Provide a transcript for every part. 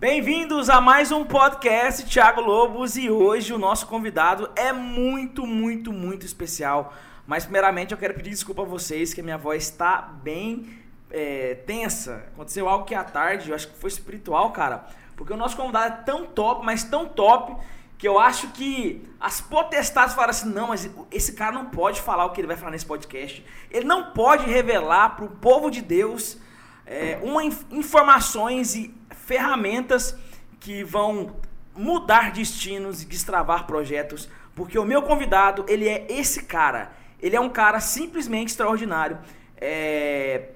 Bem-vindos a mais um podcast Thiago Lobos e hoje o nosso convidado é muito, muito, muito especial. Mas primeiramente eu quero pedir desculpa a vocês que a minha voz está bem é, tensa. Aconteceu algo que à tarde, eu acho que foi espiritual, cara. Porque o nosso convidado é tão top, mas tão top, que eu acho que as potestades falaram assim: não, mas esse cara não pode falar o que ele vai falar nesse podcast. Ele não pode revelar para o povo de Deus é, uma, informações e ferramentas que vão mudar destinos e destravar projetos, porque o meu convidado, ele é esse cara. Ele é um cara simplesmente extraordinário. É,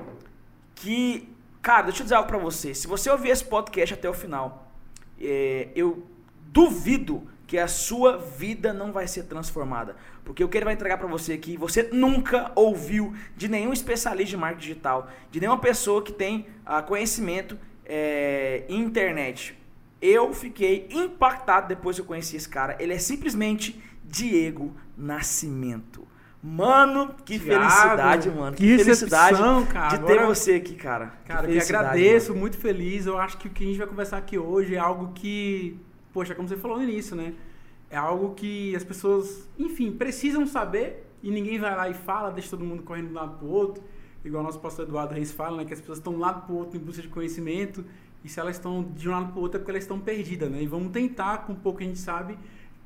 que, cara, deixa eu dizer algo pra você. Se você ouvir esse podcast até o final, é, eu duvido que a sua vida não vai ser transformada. Porque o que ele vai entregar para você aqui, você nunca ouviu de nenhum especialista de marketing digital, de nenhuma pessoa que tem uh, conhecimento é, internet. Eu fiquei impactado depois que eu conheci esse cara. Ele é simplesmente Diego Nascimento. Mano, que Thiago, felicidade, mano. Que, que felicidade cara. de ter Agora, você aqui, cara. Cara, que, que agradeço, mano. muito feliz. Eu acho que o que a gente vai conversar aqui hoje é algo que, poxa, como você falou no início, né? É algo que as pessoas, enfim, precisam saber e ninguém vai lá e fala, deixa todo mundo correndo de um lado pro outro. Igual o nosso pastor Eduardo Reis fala, né? Que as pessoas estão de um lado pro outro em busca de conhecimento e se elas estão de um lado pro outro é porque elas estão perdidas, né? E vamos tentar, com o pouco que a gente sabe,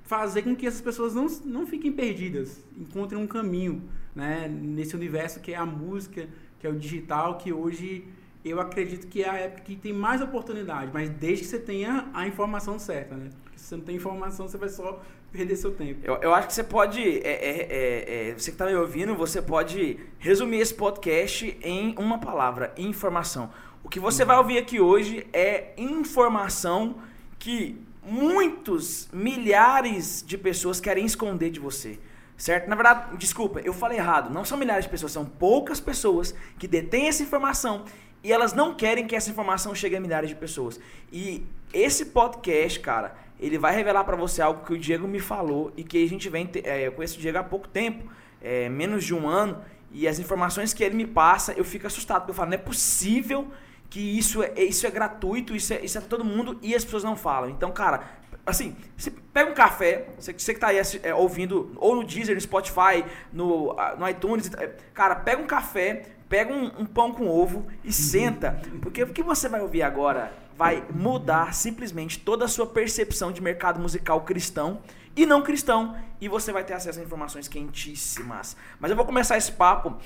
fazer com que essas pessoas não, não fiquem perdidas, encontrem um caminho né, nesse universo que é a música, que é o digital, que hoje eu acredito que é a época que tem mais oportunidade, mas desde que você tenha a informação certa, né? Porque se você não tem informação, você vai só perder seu tempo. Eu, eu acho que você pode, é, é, é, é você que está me ouvindo, você pode resumir esse podcast em uma palavra, informação. O que você vai ouvir aqui hoje é informação que muitos, milhares de pessoas querem esconder de você. Certo? Na verdade, desculpa, eu falei errado. Não são milhares de pessoas, são poucas pessoas que detêm essa informação e elas não querem que essa informação chegue a milhares de pessoas. E esse podcast, cara, ele vai revelar para você algo que o Diego me falou e que a gente vem. É, eu conheço o Diego há pouco tempo, é, menos de um ano, e as informações que ele me passa, eu fico assustado, porque eu falo, não é possível que isso é, isso é gratuito, isso é, isso é pra todo mundo e as pessoas não falam. Então, cara, assim, você pega um café, você, você que tá aí é, ouvindo, ou no Deezer, no Spotify, no, no iTunes, cara, pega um café, pega um, um pão com ovo e senta, porque o que você vai ouvir agora vai mudar simplesmente toda a sua percepção de mercado musical cristão e não cristão, e você vai ter acesso a informações quentíssimas. Mas eu vou começar esse papo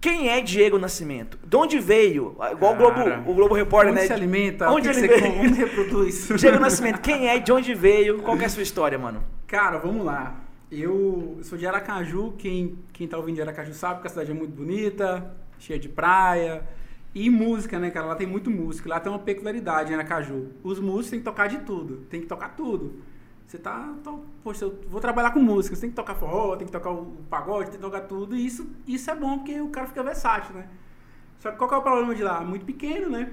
quem é Diego Nascimento? De onde veio? Igual Cara, o Globo, o Globo Repórter, onde né? se alimenta? Onde ele veio? Onde reproduz? Diego Nascimento, quem é? De onde veio? Qual é a sua história, mano? Cara, vamos lá. Eu sou de Aracaju, quem, quem tá ouvindo de Aracaju sabe que a cidade é muito bonita, cheia de praia. E música, né, cara? Lá tem muito música. Lá tem uma peculiaridade em Aracaju. Os músicos têm que tocar de tudo. Tem que tocar tudo. Você tá, tô, poxa, eu vou trabalhar com música, você tem que tocar forró, tem que tocar o pagode, tem que tocar tudo, e isso, isso é bom porque o cara fica versátil, né? Só que qual que é o problema de lá? Muito pequeno, né?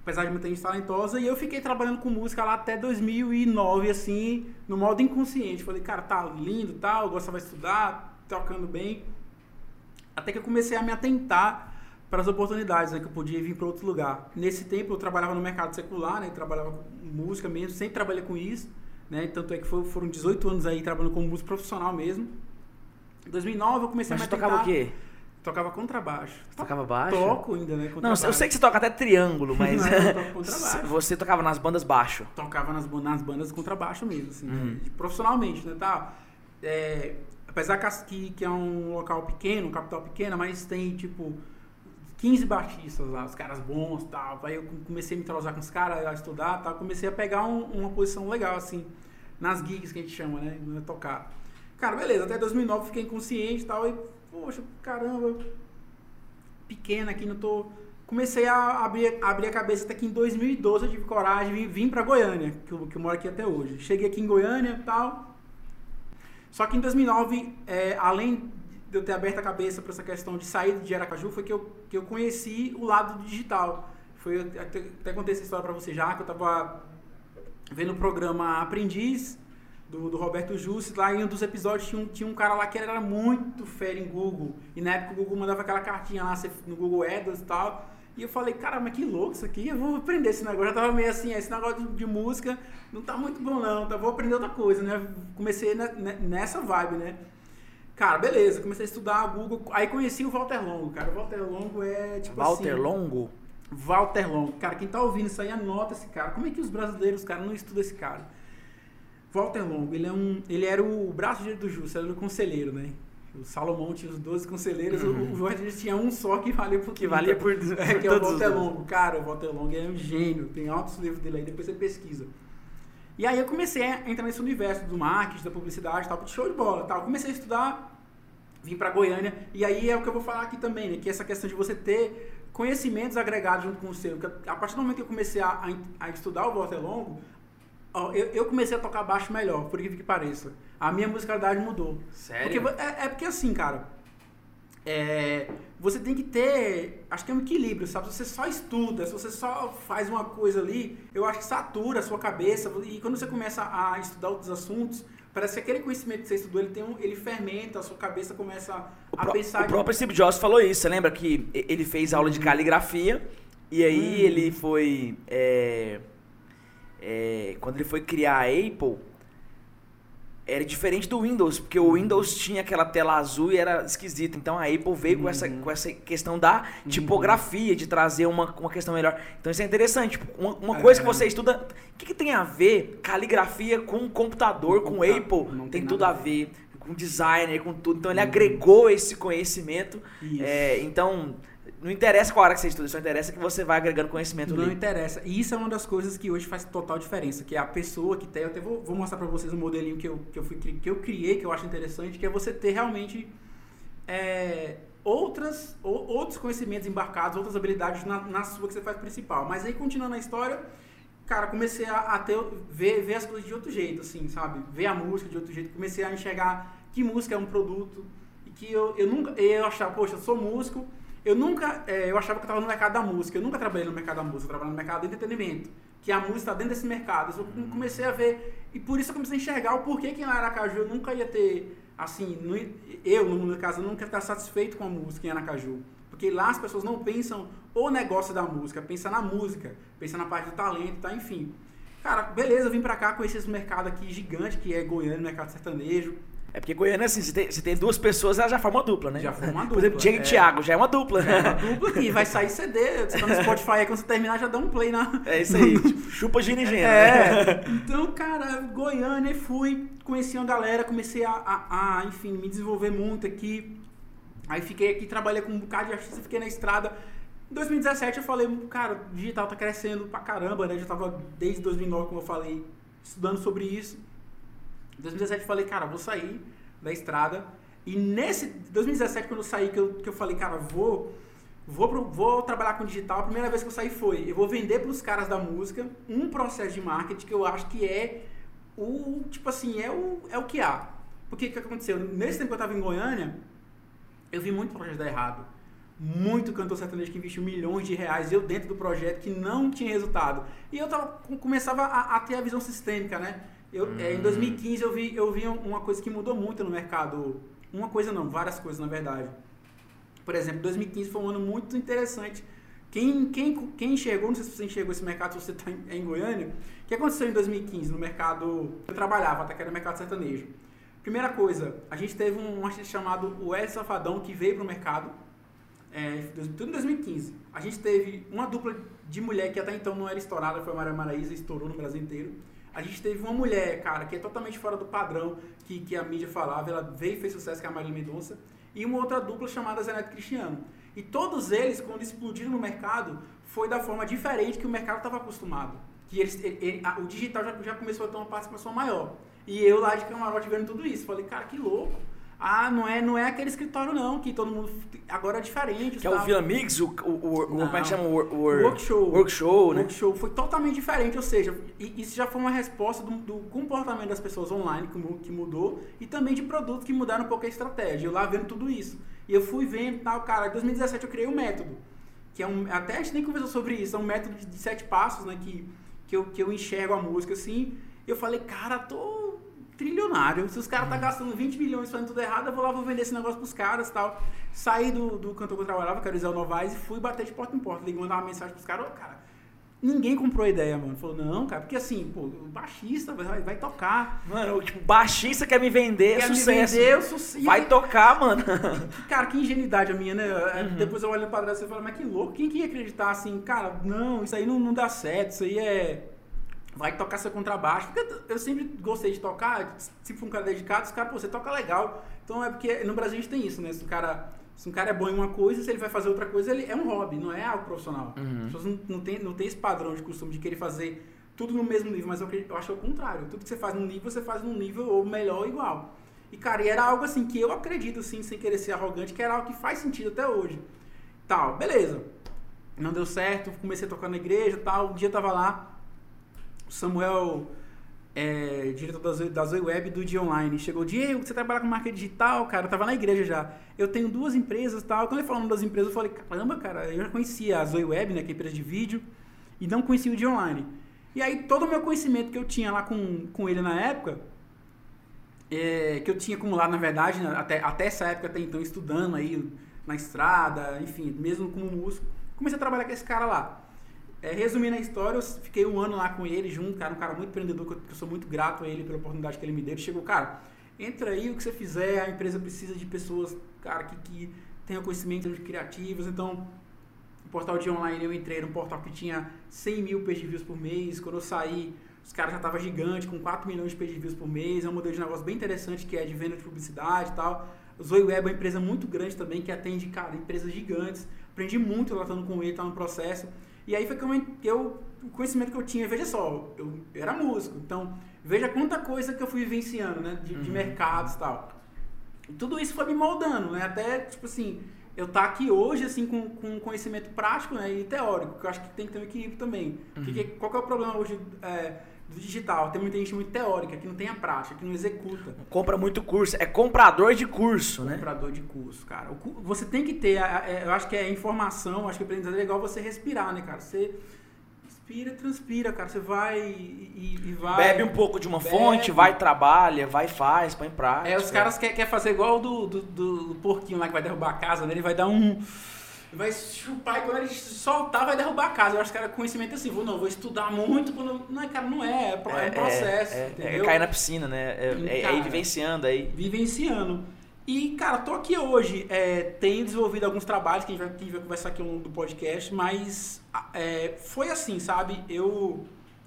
Apesar de muita gente talentosa, e eu fiquei trabalhando com música lá até 2009, assim, no modo inconsciente. Falei, cara, tá lindo, tal, tá, gostava de estudar, tocando bem. Até que eu comecei a me atentar para as oportunidades, né, que eu podia vir para outro lugar. Nesse tempo eu trabalhava no mercado secular, né, trabalhava com música mesmo, sempre trabalhei com isso. Né? Tanto é que foram 18 anos aí trabalhando como músico profissional mesmo. Em 2009 eu comecei Mas a me tocava o quê? Tocava contrabaixo. Você tocava baixo? Toco ainda, né? Não, eu sei que você toca até triângulo, mas. Não, você tocava nas bandas baixo. Tocava nas, nas bandas contrabaixo mesmo, assim, uhum. né? profissionalmente, né? Tá, é, apesar que, que é um local pequeno, um capital pequena, mas tem tipo 15 baixistas lá, os caras bons tal. Aí eu comecei a me entrosar com os caras, a estudar tal. Comecei a pegar um, uma posição legal, assim, nas gigs que a gente chama, né? Tocar. Cara, beleza, até 2009 fiquei inconsciente e tal. E, poxa, caramba, pequena aqui, não tô. Comecei a abrir, abrir a cabeça até que em 2012 eu tive coragem e vim, vim pra Goiânia, que eu, que eu moro aqui até hoje. Cheguei aqui em Goiânia e tal. Só que em 2009, é, além de eu ter aberto a cabeça para essa questão de sair de Aracaju foi que eu, que eu conheci o lado digital. Foi, até, até contei essa história para você já, que eu estava vendo o programa Aprendiz, do, do Roberto Jussi, lá em um dos episódios tinha um, tinha um cara lá que era muito fera em Google, e na época o Google mandava aquela cartinha lá no Google AdWords e tal, E eu falei, cara, mas que louco isso aqui, eu vou aprender esse negócio. Eu tava meio assim, esse negócio de, de música não tá muito bom não, tá, vou aprender outra coisa, né? Comecei nessa vibe, né? Cara, beleza, comecei a estudar Google, aí conheci o Walter Longo, cara. O Walter Longo é tipo Walter assim... Longo? Walter Longo. Cara, quem tá ouvindo isso aí, anota esse cara. Como é que os brasileiros, cara, não estudam esse cara? Walter Longo, ele, é um, ele era o braço direito do Justo, ele era o conselheiro, né? O Salomão tinha os 12 conselheiros, uhum. o Jorge tinha um só que valia por Que valia por, por é, que é o Walter Longo. Cara, o Walter Longo é um gênio, tem altos livros dele aí, depois você pesquisa. E aí eu comecei a entrar nesse universo do marketing, da publicidade, tal, show de bola, tal. Comecei a estudar, vim para Goiânia, e aí é o que eu vou falar aqui também, né? Que é essa questão de você ter conhecimentos agregados junto com o seu. A partir do momento que eu comecei a, a, a estudar o Walter Longo, ó, eu, eu, comecei a tocar baixo melhor, por incrível que pareça. A minha musicalidade mudou. Sério? Porque, é, é porque assim, cara, é, você tem que ter, acho que é um equilíbrio, sabe? Se você só estuda, se você só faz uma coisa ali, eu acho que satura a sua cabeça. E quando você começa a estudar outros assuntos, parece que aquele conhecimento que você estudou, ele, tem um, ele fermenta, a sua cabeça começa a o pensar... O próprio Steve Jobs falou isso, você lembra que ele fez aula de uhum. caligrafia e aí hum. ele foi... É, é, quando ele foi criar a Apple, era diferente do Windows, porque o Windows tinha aquela tela azul e era esquisito. Então a Apple veio uhum. com, essa, uhum. com essa questão da tipografia, de trazer uma, uma questão melhor. Então isso é interessante. Tipo, uma, uma coisa que você estuda. O que, que, tem a ver caligrafia com computador, com, com Apple? Tem, tem tudo a ver. Com designer, com tudo. Então ele uhum. agregou esse conhecimento. É, então não interessa qual hora que você estuda, só interessa que você vai agregando conhecimento Não ali. interessa. E isso é uma das coisas que hoje faz total diferença, que é a pessoa que tem... Eu até vou, vou mostrar para vocês um modelinho que eu, que, eu fui, que eu criei, que eu acho interessante, que é você ter realmente é, outras, ou, outros conhecimentos embarcados, outras habilidades na, na sua que você faz principal. Mas aí, continuando a história, cara, comecei a, a ter, ver, ver as coisas de outro jeito, assim, sabe? Ver a música de outro jeito. Comecei a enxergar que música é um produto, e que eu, eu nunca... Eu achava, poxa, eu sou músico eu nunca, é, eu achava que eu estava no mercado da música. Eu nunca trabalhei no mercado da música, eu trabalhei no mercado do entretenimento. Que a música está dentro desse mercado. Eu comecei a ver, e por isso eu comecei a enxergar o porquê que em Aracaju eu nunca ia ter, assim, eu, no meu caso, eu nunca ia estar satisfeito com a música em Aracaju. Porque lá as pessoas não pensam o negócio da música, pensam na música, pensam na parte do talento, tá? Enfim. Cara, beleza, eu vim pra cá conhecer esse mercado aqui gigante, que é Goiânia, mercado sertanejo. É porque Goiânia, assim, se tem, tem duas pessoas, ela já forma uma dupla, né? Já forma uma dupla. Por exemplo, Diego é... e Thiago, já é uma dupla. Já é uma dupla e vai sair CD. Você tá no Spotify aí, quando você terminar, já dá um play na... É isso aí, tipo, chupa ginigena. É. Né? Então, cara, Goiânia, fui, conheci uma galera, comecei a, a, a, enfim, me desenvolver muito aqui. Aí fiquei aqui, trabalhei com um bocado de artista, fiquei na estrada. Em 2017 eu falei, cara, o digital tá crescendo pra caramba, né? Já tava desde 2009, como eu falei, estudando sobre isso. Em 2017 eu falei, cara, vou sair da estrada. E nesse 2017, quando eu saí, que eu, que eu falei, cara, vou, vou, pro, vou trabalhar com digital, a primeira vez que eu saí foi, eu vou vender para os caras da música um processo de marketing que eu acho que é o, tipo assim, é o, é o que há. Porque o que aconteceu? Nesse tempo que eu estava em Goiânia, eu vi muito projeto dar errado. Muito cantor sertanejo que investiu milhões de reais, eu dentro do projeto, que não tinha resultado. E eu tava, começava a, a ter a visão sistêmica, né? Eu, hum. é, em 2015 eu vi, eu vi uma coisa que mudou muito no mercado. Uma coisa não, várias coisas na verdade. Por exemplo, 2015 foi um ano muito interessante. Quem, quem, quem enxergou, não sei se você enxergou esse mercado, se você está em, em, Goiânia, o que aconteceu em 2015 no mercado eu trabalhava, até que era no mercado sertanejo? Primeira coisa, a gente teve um artista chamado o Ed Safadão que veio para o mercado, é, tudo em 2015. A gente teve uma dupla de mulher que até então não era estourada, foi a Maria Maraísa, estourou no Brasil inteiro. A gente teve uma mulher, cara, que é totalmente fora do padrão que, que a mídia falava, ela veio e fez sucesso, que é a Marília Mendonça, e uma outra dupla chamada Zeneto Cristiano. E todos eles, quando explodiram no mercado, foi da forma diferente que o mercado estava acostumado. Que eles, ele, ele, a, o digital já, já começou a ter uma participação maior. E eu lá de camarote vendo tudo isso, falei, cara, que louco. Ah, não é, não é aquele escritório não, que todo mundo agora é diferente. Que é o Vila Mix, o, o, o como é que chama? O, o, workshow. Workshow, né? Workshow foi totalmente diferente, ou seja, isso já foi uma resposta do, do comportamento das pessoas online que, mudou e também de produtos que mudaram um pouco a estratégia. Eu lá vendo tudo isso. E eu fui vendo tal, cara, em 2017 eu criei um método, que é um, até a gente nem conversou sobre isso, é um método de, sete passos, né, que, que, eu, que eu enxergo a música assim. E eu falei, cara, tô trilionário. Se os caras tá gastando 20 milhões fazendo tudo errado, eu vou lá, vou vender esse negócio pros caras e tal. Saí do, do cantor que eu trabalhava, que era o Zé Novaes, e fui bater de porta em porta. Liguei, mandar uma mensagem pros caras, ô, cara, ninguém comprou a ideia, mano. Falou, não, cara, porque assim, pô, o baixista vai, vai tocar. Mano, tipo, baixista quer me vender, Quer me sucesso. vender, eu sucesso. Vai tocar, mano. Cara, que ingenuidade a minha, né? É, Uhum. Depois eu olho pra trás e falo, mas que louco, quem que ia acreditar assim, cara, não, isso aí não, não dá certo, isso aí é. Vai tocar seu contrabaixo. Porque eu, sempre gostei de tocar, se for um cara dedicado, os caras, pô, você toca legal. Então é porque no Brasil a gente tem isso, né? Se um cara, se um cara é bom em uma coisa, se ele vai fazer outra coisa, ele é um hobby, não é algo profissional. Uhum. As pessoas não, não, tem, não tem esse padrão de costume de querer fazer tudo no mesmo nível, mas eu, eu acho o contrário. Tudo que você faz num nível, você faz num nível ou melhor ou igual. E, cara, e era algo assim que eu acredito, sim, sem querer ser arrogante, que era algo que faz sentido até hoje. Tal, beleza. Não deu certo, comecei a tocar na igreja tal. Um dia eu tava lá, o Samuel, é, diretor da Zoe, da Zoe Web e do Dia Online, chegou, Diego, você trabalha com marketing digital, cara, eu tava na igreja já. Eu tenho duas empresas tal. Quando ele falou das empresas, eu falei, caramba, cara, eu já conhecia a Zoe Web, né, que é empresa de vídeo, e não conhecia o Dia Online. E aí todo o meu conhecimento que eu tinha lá com, com ele na época, é, que eu tinha acumulado, na verdade, né, até, até essa época, até então, estudando aí na estrada, enfim, mesmo como músico, comecei a trabalhar com esse cara lá. É, resumindo a história, eu fiquei um ano lá com ele junto, cara, um cara muito empreendedor, que eu, que eu sou muito grato a ele pela oportunidade que ele me deu. Ele chegou, cara, entra aí, o que você fizer, a empresa precisa de pessoas, cara, que, que tenham conhecimento de criativos, então o portal de online eu entrei num portal que tinha 100 mil page views por mês. Quando eu saí, os caras já estavam gigante, com 4 milhões de page views por mês. É um modelo de negócio bem interessante que é de venda de publicidade e tal. Zoe Web é uma empresa muito grande também, que atende, cara, empresas gigantes. Aprendi muito lá estando com ele, tá no processo. E aí foi que eu, eu, o conhecimento que eu tinha, veja só, eu, eu era músico, então veja quanta coisa que eu fui vivenciando, né, de, de mercados e tal. E tudo isso foi me moldando, né, até, tipo assim, eu tá aqui hoje, assim, com, com conhecimento prático né, e teórico, que eu acho que tem que ter um equilíbrio também. Que- qual que é o problema hoje é, do digital? Tem muita gente muito teórica, que não tem a prática, que não executa. Compra muito curso. É comprador de curso, né? Comprador de curso, cara. Você tem que ter, a- eu acho que é informação, acho que aprendizado é legal você respirar, né, cara? Você inspira transpira, cara. Você vai e, e vai. Bebe um pouco de uma Bebe. fonte, vai, trabalha, vai, faz, põe em prática. É, os caras querem quer fazer igual o do, do, do porquinho lá que vai derrubar a casa, né? Ele vai dar um. Vai chupar e quando ele soltar, vai derrubar a casa. Eu acho que era conhecimento assim, vou, não, vou estudar muito. Quando... Não, cara, não é. É, é um processo. É, é, é cair na piscina, né? É, Sim, é- é cara. ir vivenciando aí. vivenciando. E, cara, tô aqui hoje. É, tenho desenvolvido alguns trabalhos que a gente vai, a gente vai conversar aqui longo do podcast, mas é, foi assim, sabe? Eu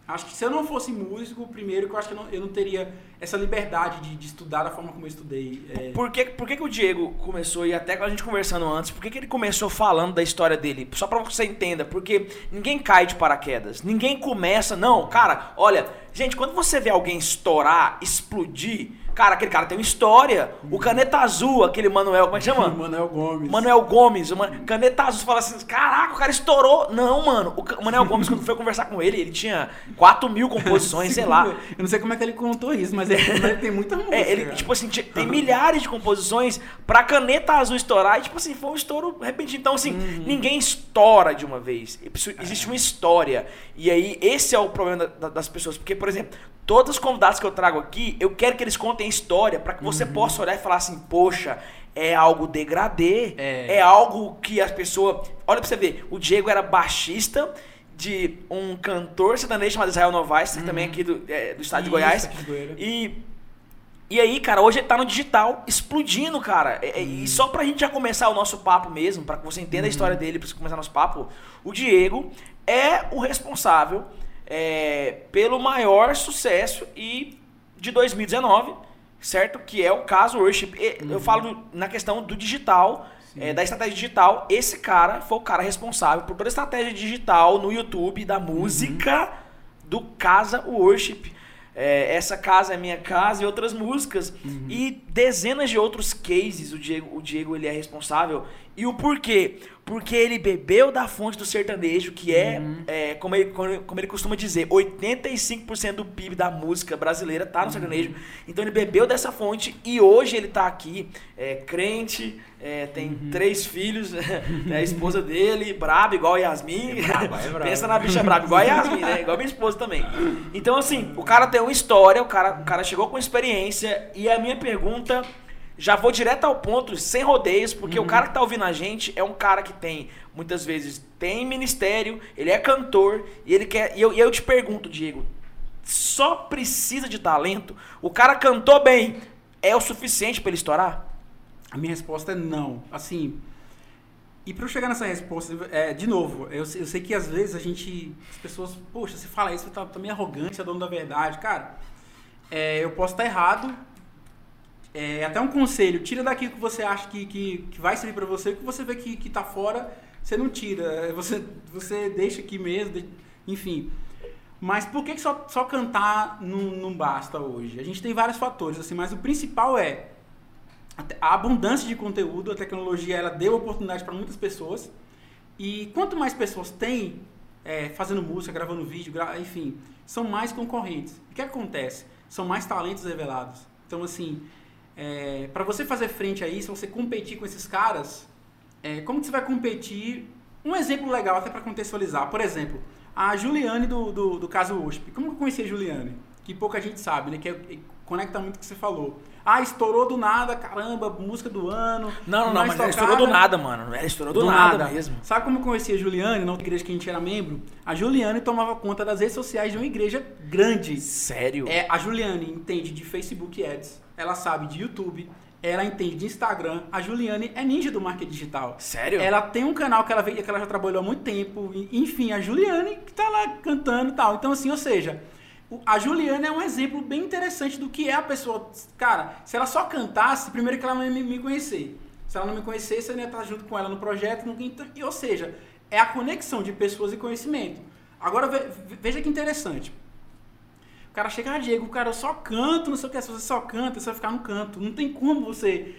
acho que se eu não fosse músico, primeiro, que eu acho que eu não, eu não teria essa liberdade de, de estudar da forma como eu estudei. É, Por que, por que, que o Diego começou, e até com a gente conversando antes, por que, que ele começou falando da história dele? Só pra você entenda, porque ninguém cai de paraquedas, ninguém começa, não, cara, olha, gente, quando você vê alguém estourar, explodir, cara, aquele cara tem uma história, o Caneta Azul, aquele Manuel, como é que chama? Manuel Gomes. Manuel Gomes, o Man- Caneta Azul, você fala assim, caraca, o cara estourou. Não, mano, o Manuel Gomes, quando foi conversar com ele, ele tinha 4 mil composições, sei lá. Eu não sei como é que ele contou isso, mas ele, tem muita música. É, ele, cara. tipo assim, tem milhares de composições pra caneta azul estourar. E, tipo assim, foi um estouro repentino. Então, assim, Uhum. ninguém estoura de uma vez. Existe uma história. E aí, esse é o problema da- da- das pessoas. Porque, por exemplo, todos os convidados que eu trago aqui, eu quero que eles contem a história pra que você Uhum. possa olhar e falar assim, poxa. É algo degradê, É. é algo que as pessoas. Olha pra você ver, o Diego era baixista de um cantor sertanejo chamado Israel Novaes, que também é aqui do, é, do estado de Uhum. Isso, Goiás. de Goiânia. E, e aí, cara, hoje ele tá no digital explodindo, cara. E, e só pra gente já começar o nosso papo mesmo, pra que você entenda a história dele, pra você começar nosso papo, o Diego é o responsável é, pelo maior sucesso e de 2019, certo? Que é o caso Worship. Eu falo na questão do digital, é, da estratégia digital. Esse cara foi o cara responsável por toda a estratégia digital no YouTube da música do Casa Worship. É, essa casa é minha casa e outras músicas e dezenas de outros cases o Diego, o Diego ele é responsável E o porquê? Porque ele bebeu da fonte do sertanejo, que é, Uhum. é, como, ele, como ele costuma dizer, 85% do PIB da música brasileira tá no Uhum. sertanejo. Então ele bebeu dessa fonte e hoje ele tá aqui, é, crente, é, tem Uhum. três filhos, né, a esposa dele, braba, igual a Yasmin. é braba. Pensa na bicha braba, igual a Yasmin, né? Igual a minha esposa também. Então, assim, o cara tem uma história, o cara, o cara chegou com experiência e a minha pergunta já vou direto ao ponto, sem rodeios, porque Uhum. o cara que tá ouvindo a gente é um cara que tem, muitas vezes, tem ministério, ele é cantor, e ele quer. E eu, e eu te pergunto, Diego, só precisa de talento? O cara cantou bem, é o suficiente pra ele estourar? A minha resposta é não. Assim, e para eu chegar nessa resposta, é, de novo, eu, sei- eu sei que às vezes a gente, as pessoas, poxa, você fala isso, você tá, tá meio arrogante, você é dono da verdade. Cara, é, eu posso estar errado. É, até um conselho, tira daqui o que você acha que, que, que vai servir para você, o que você vê que, que tá fora, você não tira. É, Você, você deixa aqui mesmo, enfim. Mas por que, que só, só cantar não, não basta hoje? A gente tem vários fatores, assim, mas o principal é a abundância de conteúdo, a tecnologia ela deu oportunidade para muitas pessoas. E quanto mais pessoas têm é, fazendo música, gravando vídeo, gra- enfim, são mais concorrentes. O que acontece? São mais talentos revelados. Então, assim, para você fazer frente a isso, você competir com esses caras, é, como que você vai competir? Um exemplo legal até para contextualizar. Por exemplo, a Juliane do, do, do caso USP. Como que eu conheci a Juliane? Que pouca gente sabe, né? Que é- é- conecta muito com o que você falou. Ah, estourou do nada, caramba, música do ano. Não, não, não, mas ela tocada. estourou do nada, mano. Ela estourou do, nada, mesmo. Sabe como eu conheci a Juliane, na outra igreja que a gente era membro? A Juliane tomava conta das redes sociais de uma igreja grande. Sério? É, a Juliane entende de Facebook Ads, ela sabe de YouTube, ela entende de Instagram. A Juliane é ninja do marketing digital. Sério? Ela tem um canal que ela, veio, que ela já trabalhou há muito tempo. Enfim, a Juliane que tá lá cantando e tal. Então, assim, ou seja, a Juliana é um exemplo bem interessante do que é a pessoa. Cara, se ela só cantasse, primeiro que ela não ia me, conhecer. Se ela não me conhecesse, eu ia estar junto com ela no projeto. No, ou seja, é a conexão de pessoas e conhecimento. Agora, ve- ve- veja que interessante. O cara chega, ah, Diego, cara, eu só canto, não sei o que, se você só canta, você vai ficar no canto. Não tem como você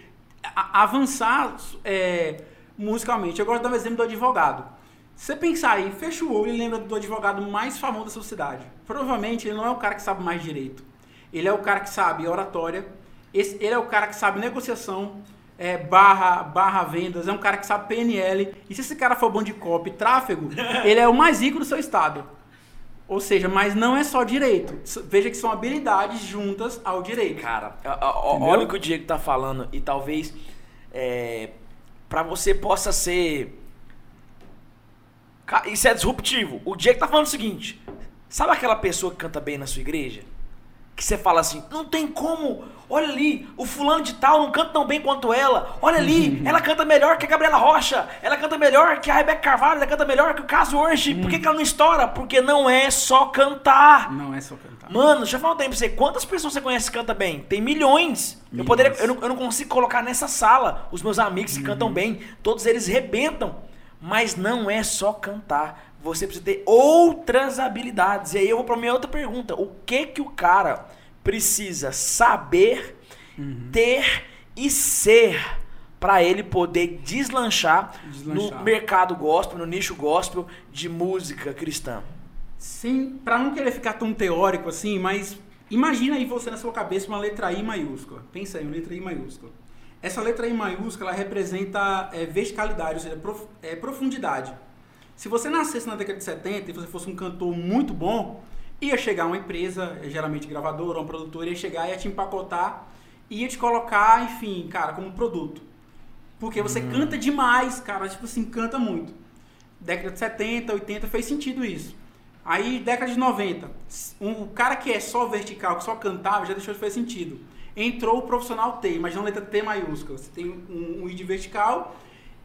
avançar é, musicalmente. Eu gosto de dar um exemplo do advogado. Se você pensar aí, fecha o olho e lembra do advogado mais famoso da sua cidade. Provavelmente ele não é o cara que sabe mais direito. Ele é o cara que sabe oratória, esse- ele é o cara que sabe negociação, é, barra, barra vendas, é um cara que sabe PNL. E se esse cara for bom de copy, tráfego, ele é o mais rico do seu estado. Ou seja, mas não é só direito. Veja que são habilidades juntas ao direito. Cara, Entendeu? olha o que o Diego tá falando e talvez é, para você possa ser. Isso é disruptivo. O Diego tá falando o seguinte: sabe aquela pessoa que canta bem na sua igreja? Que você fala assim, não tem como. Olha ali, o fulano de tal não canta tão bem quanto ela. Olha ali, ela canta melhor que a Gabriela Rocha. Ela canta melhor que a Rebeca Carvalho. Ela canta melhor que o Caso hoje. Por que, que ela não estoura? Porque não é só cantar. Não é só cantar. Mano, deixa eu falar um tempo pra você. Quantas pessoas você conhece que canta bem? Tem milhões. Eu, Milhões. poderia, eu, não, eu não consigo colocar nessa sala os meus amigos que cantam bem. Todos eles rebentam. Mas não é só cantar. Você precisa ter outras habilidades. E aí eu vou pra minha outra pergunta. O que que o cara precisa saber, ter e ser pra ele poder deslanchar, Deslanchar. no mercado gospel, no nicho gospel de música cristã? Sim, pra não querer ficar tão teórico assim, mas imagina aí você na sua cabeça uma letra I maiúscula. Pensa aí, uma letra I maiúscula. Essa letra I maiúscula representa é, verticalidade, ou seja, prof- é, profundidade. Se você nascesse na década de 70 e você fosse um cantor muito bom, ia chegar uma empresa, geralmente gravadora, uma produtora, ia chegar e ia te empacotar ia te colocar, enfim, cara, como produto. Porque você canta demais, cara, tipo assim, canta muito. Década de 70, 80 fez sentido isso. Aí, década de 90, um, o cara que é só vertical, que só cantava, já deixou de fazer sentido. Entrou o profissional T, imagina a letra T maiúscula. Você tem um, um I de vertical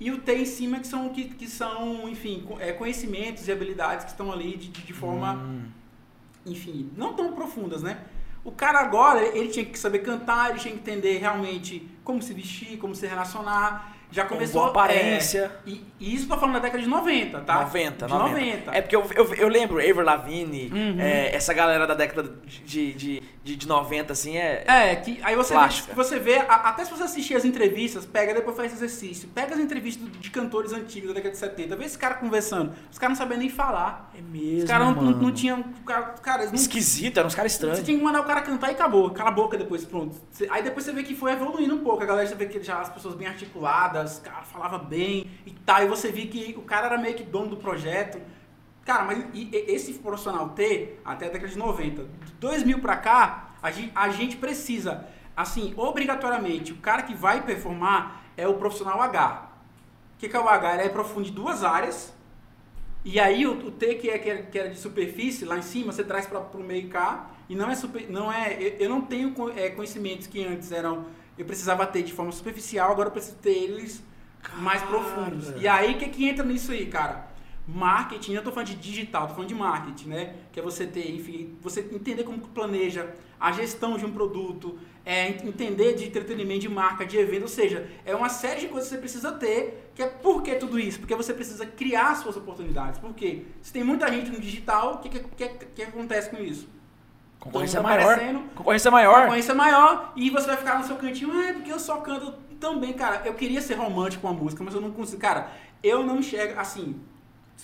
e o T em cima, que são, que, que são enfim, é, conhecimentos e habilidades que estão ali de, de, forma, enfim, não tão profundas, né? O cara agora, ele tinha que saber cantar, ele tinha que entender realmente como se vestir, como se relacionar, já Com começou. boa aparência. é, e, e isso tô falando da década de 90, tá? 90, de 90. 90. É porque eu, eu, eu lembro, Avril Lavigne, Uhum. é, essa galera da década de, de, de, de 90, assim, é... É, que aí você vê, você vê, a- até se você assistir as entrevistas, pega depois faz esse exercício. Pega as entrevistas de cantores antigos da década de 70, vê esse cara conversando. Os caras não sabiam nem falar. É mesmo, Os caras não, não, não tinham. Cara, cara, não, Esquisito, eram uns caras Você estranhos. tinha que mandar o cara cantar e acabou. Cala a boca depois, pronto. Você- Aí depois você vê que foi evoluindo um pouco. A galera você vê que já as pessoas bem articuladas, o cara falava bem e tal. E você vê que o cara era meio que dono do projeto. Cara, mas e- e- esse profissional T, até a década de 90, de 2000 pra cá, a gente, a gente precisa, assim, obrigatoriamente, o cara que vai performar é o profissional H. O que, que é o H? Ele é profundo de duas áreas. E aí o, o T que, é, que, era, que era de superfície, lá em cima, você traz para o meio cá. E não é super. Não é, eu, eu não tenho é, conhecimentos que antes eram. Eu precisava ter de forma superficial, agora eu preciso ter eles mais Cara. profundos. E aí o que, que entra nisso aí, cara? Marketing, eu tô falando de digital, tô falando de marketing, né? Que é você ter, enfim, você entender como planeja a gestão de um produto, é ent- entender de entretenimento, de marca, de evento, ou seja, é uma série de coisas que você precisa ter, que é por que tudo isso? Porque você precisa criar suas oportunidades. Por quê? Se tem muita gente no digital, o que, que, que, acontece com isso? Concorrência Todo mundo maior. Concorrência maior. Concorrência maior e você vai ficar no seu cantinho, ah, é porque eu só canto também, cara. Eu queria ser romântico com a música, mas eu não consigo. Cara, eu não enxergo assim.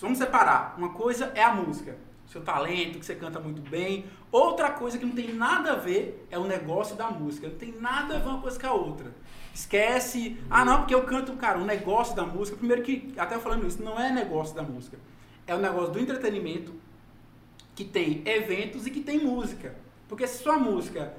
Vamos separar. Uma coisa é a música, seu talento, que você canta muito bem. Outra coisa que não tem nada a ver é o negócio da música. Não tem nada a ver uma coisa com a outra. Esquece. Ah, não, porque eu canto, cara, o negócio da música. Primeiro que, até falando isso, não é negócio da música. É o negócio do entretenimento, que tem eventos e que tem música. Porque se sua música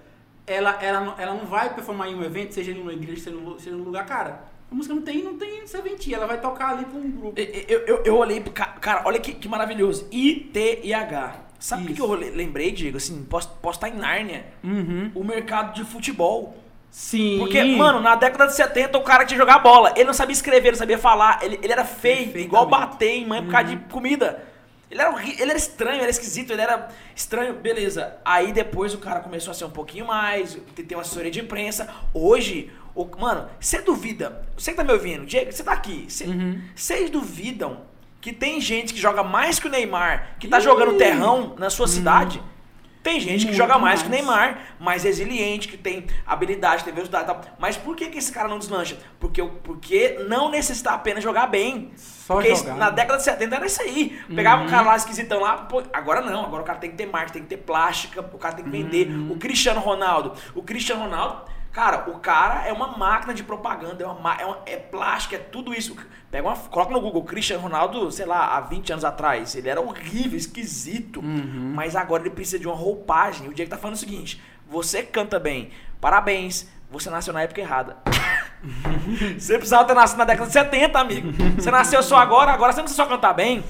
ela, ela, ela não vai performar em um evento, seja em uma igreja, seja num lugar, cara, a música não tem, não tem serventia, ela vai tocar ali com um grupo. Eu, eu, eu olhei pro ca- cara, olha que, que maravilhoso. I, T e H. Sabe o que, eu le- lembrei, Diego? Assim, posso, posso estar em Nárnia. Uhum. O mercado de futebol. Sim. Porque, mano, na década de 70 o cara tinha que jogar bola. Ele não sabia escrever, não sabia falar. Ele, ele era feio, igual bater em mãe por causa de comida. Ele era, ele era estranho, era esquisito, ele era estranho, beleza. Aí depois o cara começou a ser um pouquinho mais, ter uma assessoria de imprensa. Hoje, o, mano, você duvida, você que tá me ouvindo, Diego, você tá aqui, você- Uhum. vocês duvidam que tem gente que joga mais que o Neymar, que tá jogando terrão na sua cidade? Tem gente que Muito joga mais, que o mais. Neymar, mais resiliente, que tem habilidade, tem velocidade e tal. Mas por que, que esse cara não deslancha? Porque, porque não necessita apenas jogar bem. Só porque jogar. isso- na década de 70 era isso aí. Pegava Uhum. um cara lá esquisitão lá, pô, agora não, agora o cara tem que ter marketing, tem que ter plástica, o cara tem que vender. Uhum. O Cristiano Ronaldo, o Cristiano Ronaldo, cara, o cara é uma máquina de propaganda, é, uma, ma- é, uma- é plástica, é tudo isso. Pega uma, coloca no Google, Cristiano Ronaldo, sei lá, há 20 anos atrás, ele era horrível, esquisito. Uhum. Mas agora ele precisa de uma roupagem. O Diego tá falando o seguinte: você canta bem, parabéns, você nasceu na época errada. você precisava ter nascido na década de 70, amigo. Você nasceu só agora, agora você não precisa só cantar bem.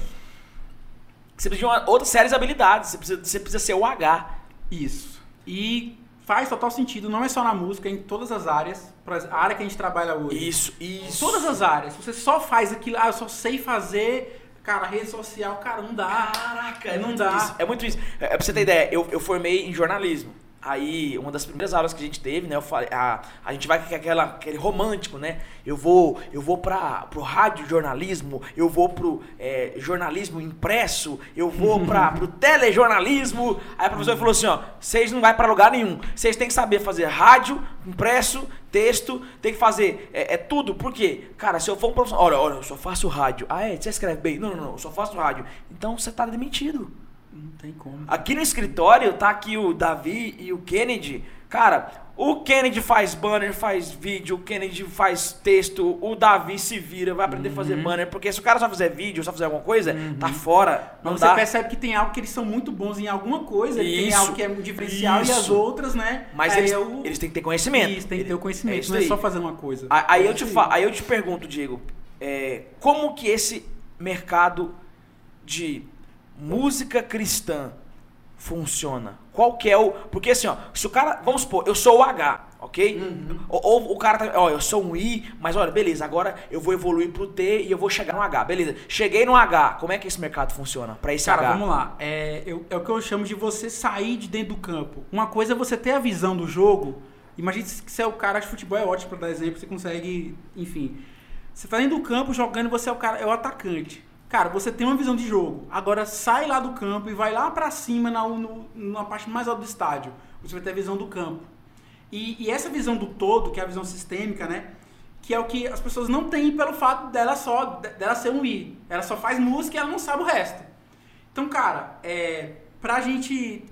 Você precisa de uma, outras sérias habilidades. Você precisa, você precisa ser o H. Isso. E faz total sentido, não é só na música, é em todas as áreas. A área que a gente trabalha hoje. Isso, isso. Todas as áreas. Você só faz aquilo, ah, eu só sei fazer, cara, rede social, cara, não dá. Caraca, é Não muito dá. isso. É muito isso. É, pra você ter ideia, eu, eu formei em jornalismo. Aí, uma das primeiras aulas que a gente teve, né? Eu falei, a, a gente vai com aquela, aquele romântico, né? Eu vou, eu vou pra, pro rádio jornalismo, eu vou pro é, jornalismo impresso, eu vou pra, pro telejornalismo. Aí a professora falou assim, ó, vocês não vai pra lugar nenhum. Vocês têm que saber fazer rádio, impresso, texto, tem que fazer é, é tudo. Por quê? Cara, se eu for um profissional, olha, olha, eu só faço rádio. Ah, é? Você escreve bem? Não, não, não, eu só faço rádio. Então você tá demitido. Não tem como. Aqui no escritório tá aqui o Davi e o Kennedy. Cara, o Kennedy faz banner, faz vídeo, o Kennedy faz texto, o Davi se vira, vai aprender a fazer banner, porque se o cara só fizer vídeo, só fizer alguma coisa, tá fora. Não Mas você dá. percebe que tem algo que eles são muito bons em alguma coisa, e tem Isso, algo que é um diferencial e as isso. outras, né? Mas eles, é o- eles têm que ter conhecimento. Isso, tem que ter o É conhecimento, isso não é só fazer uma coisa. Aí, aí É eu te isso fa aí eu te pergunto, Diego, é, como que esse mercado de música cristã funciona? Qual que é o. Porque assim, ó, se o cara. Vamos supor, eu sou o H, ok? Uhum. Ou, ou o cara tá. Ó, eu sou um I, mas olha, beleza, agora eu vou evoluir pro T e eu vou chegar no H. Beleza. Cheguei no H. Como é que esse mercado funciona? Pra esse Cara, H. vamos lá. É, eu- é o que eu chamo de você sair de dentro do campo. Uma coisa é você ter a visão do jogo. Imagina que você é o cara de futebol, é ótimo pra dar exemplo, você consegue, enfim. Você tá dentro do campo jogando, você é o cara, é o atacante. Cara, você tem uma visão de jogo. Agora sai lá do campo e vai lá pra cima na, no, na parte mais alta do estádio. Você vai ter a visão do campo. E, e, essa visão do todo, que é a visão sistêmica, né? Que é o que as pessoas não têm pelo fato dela só dela ser um I. Ela só faz música e ela não sabe o resto. Então, cara, é, pra gente.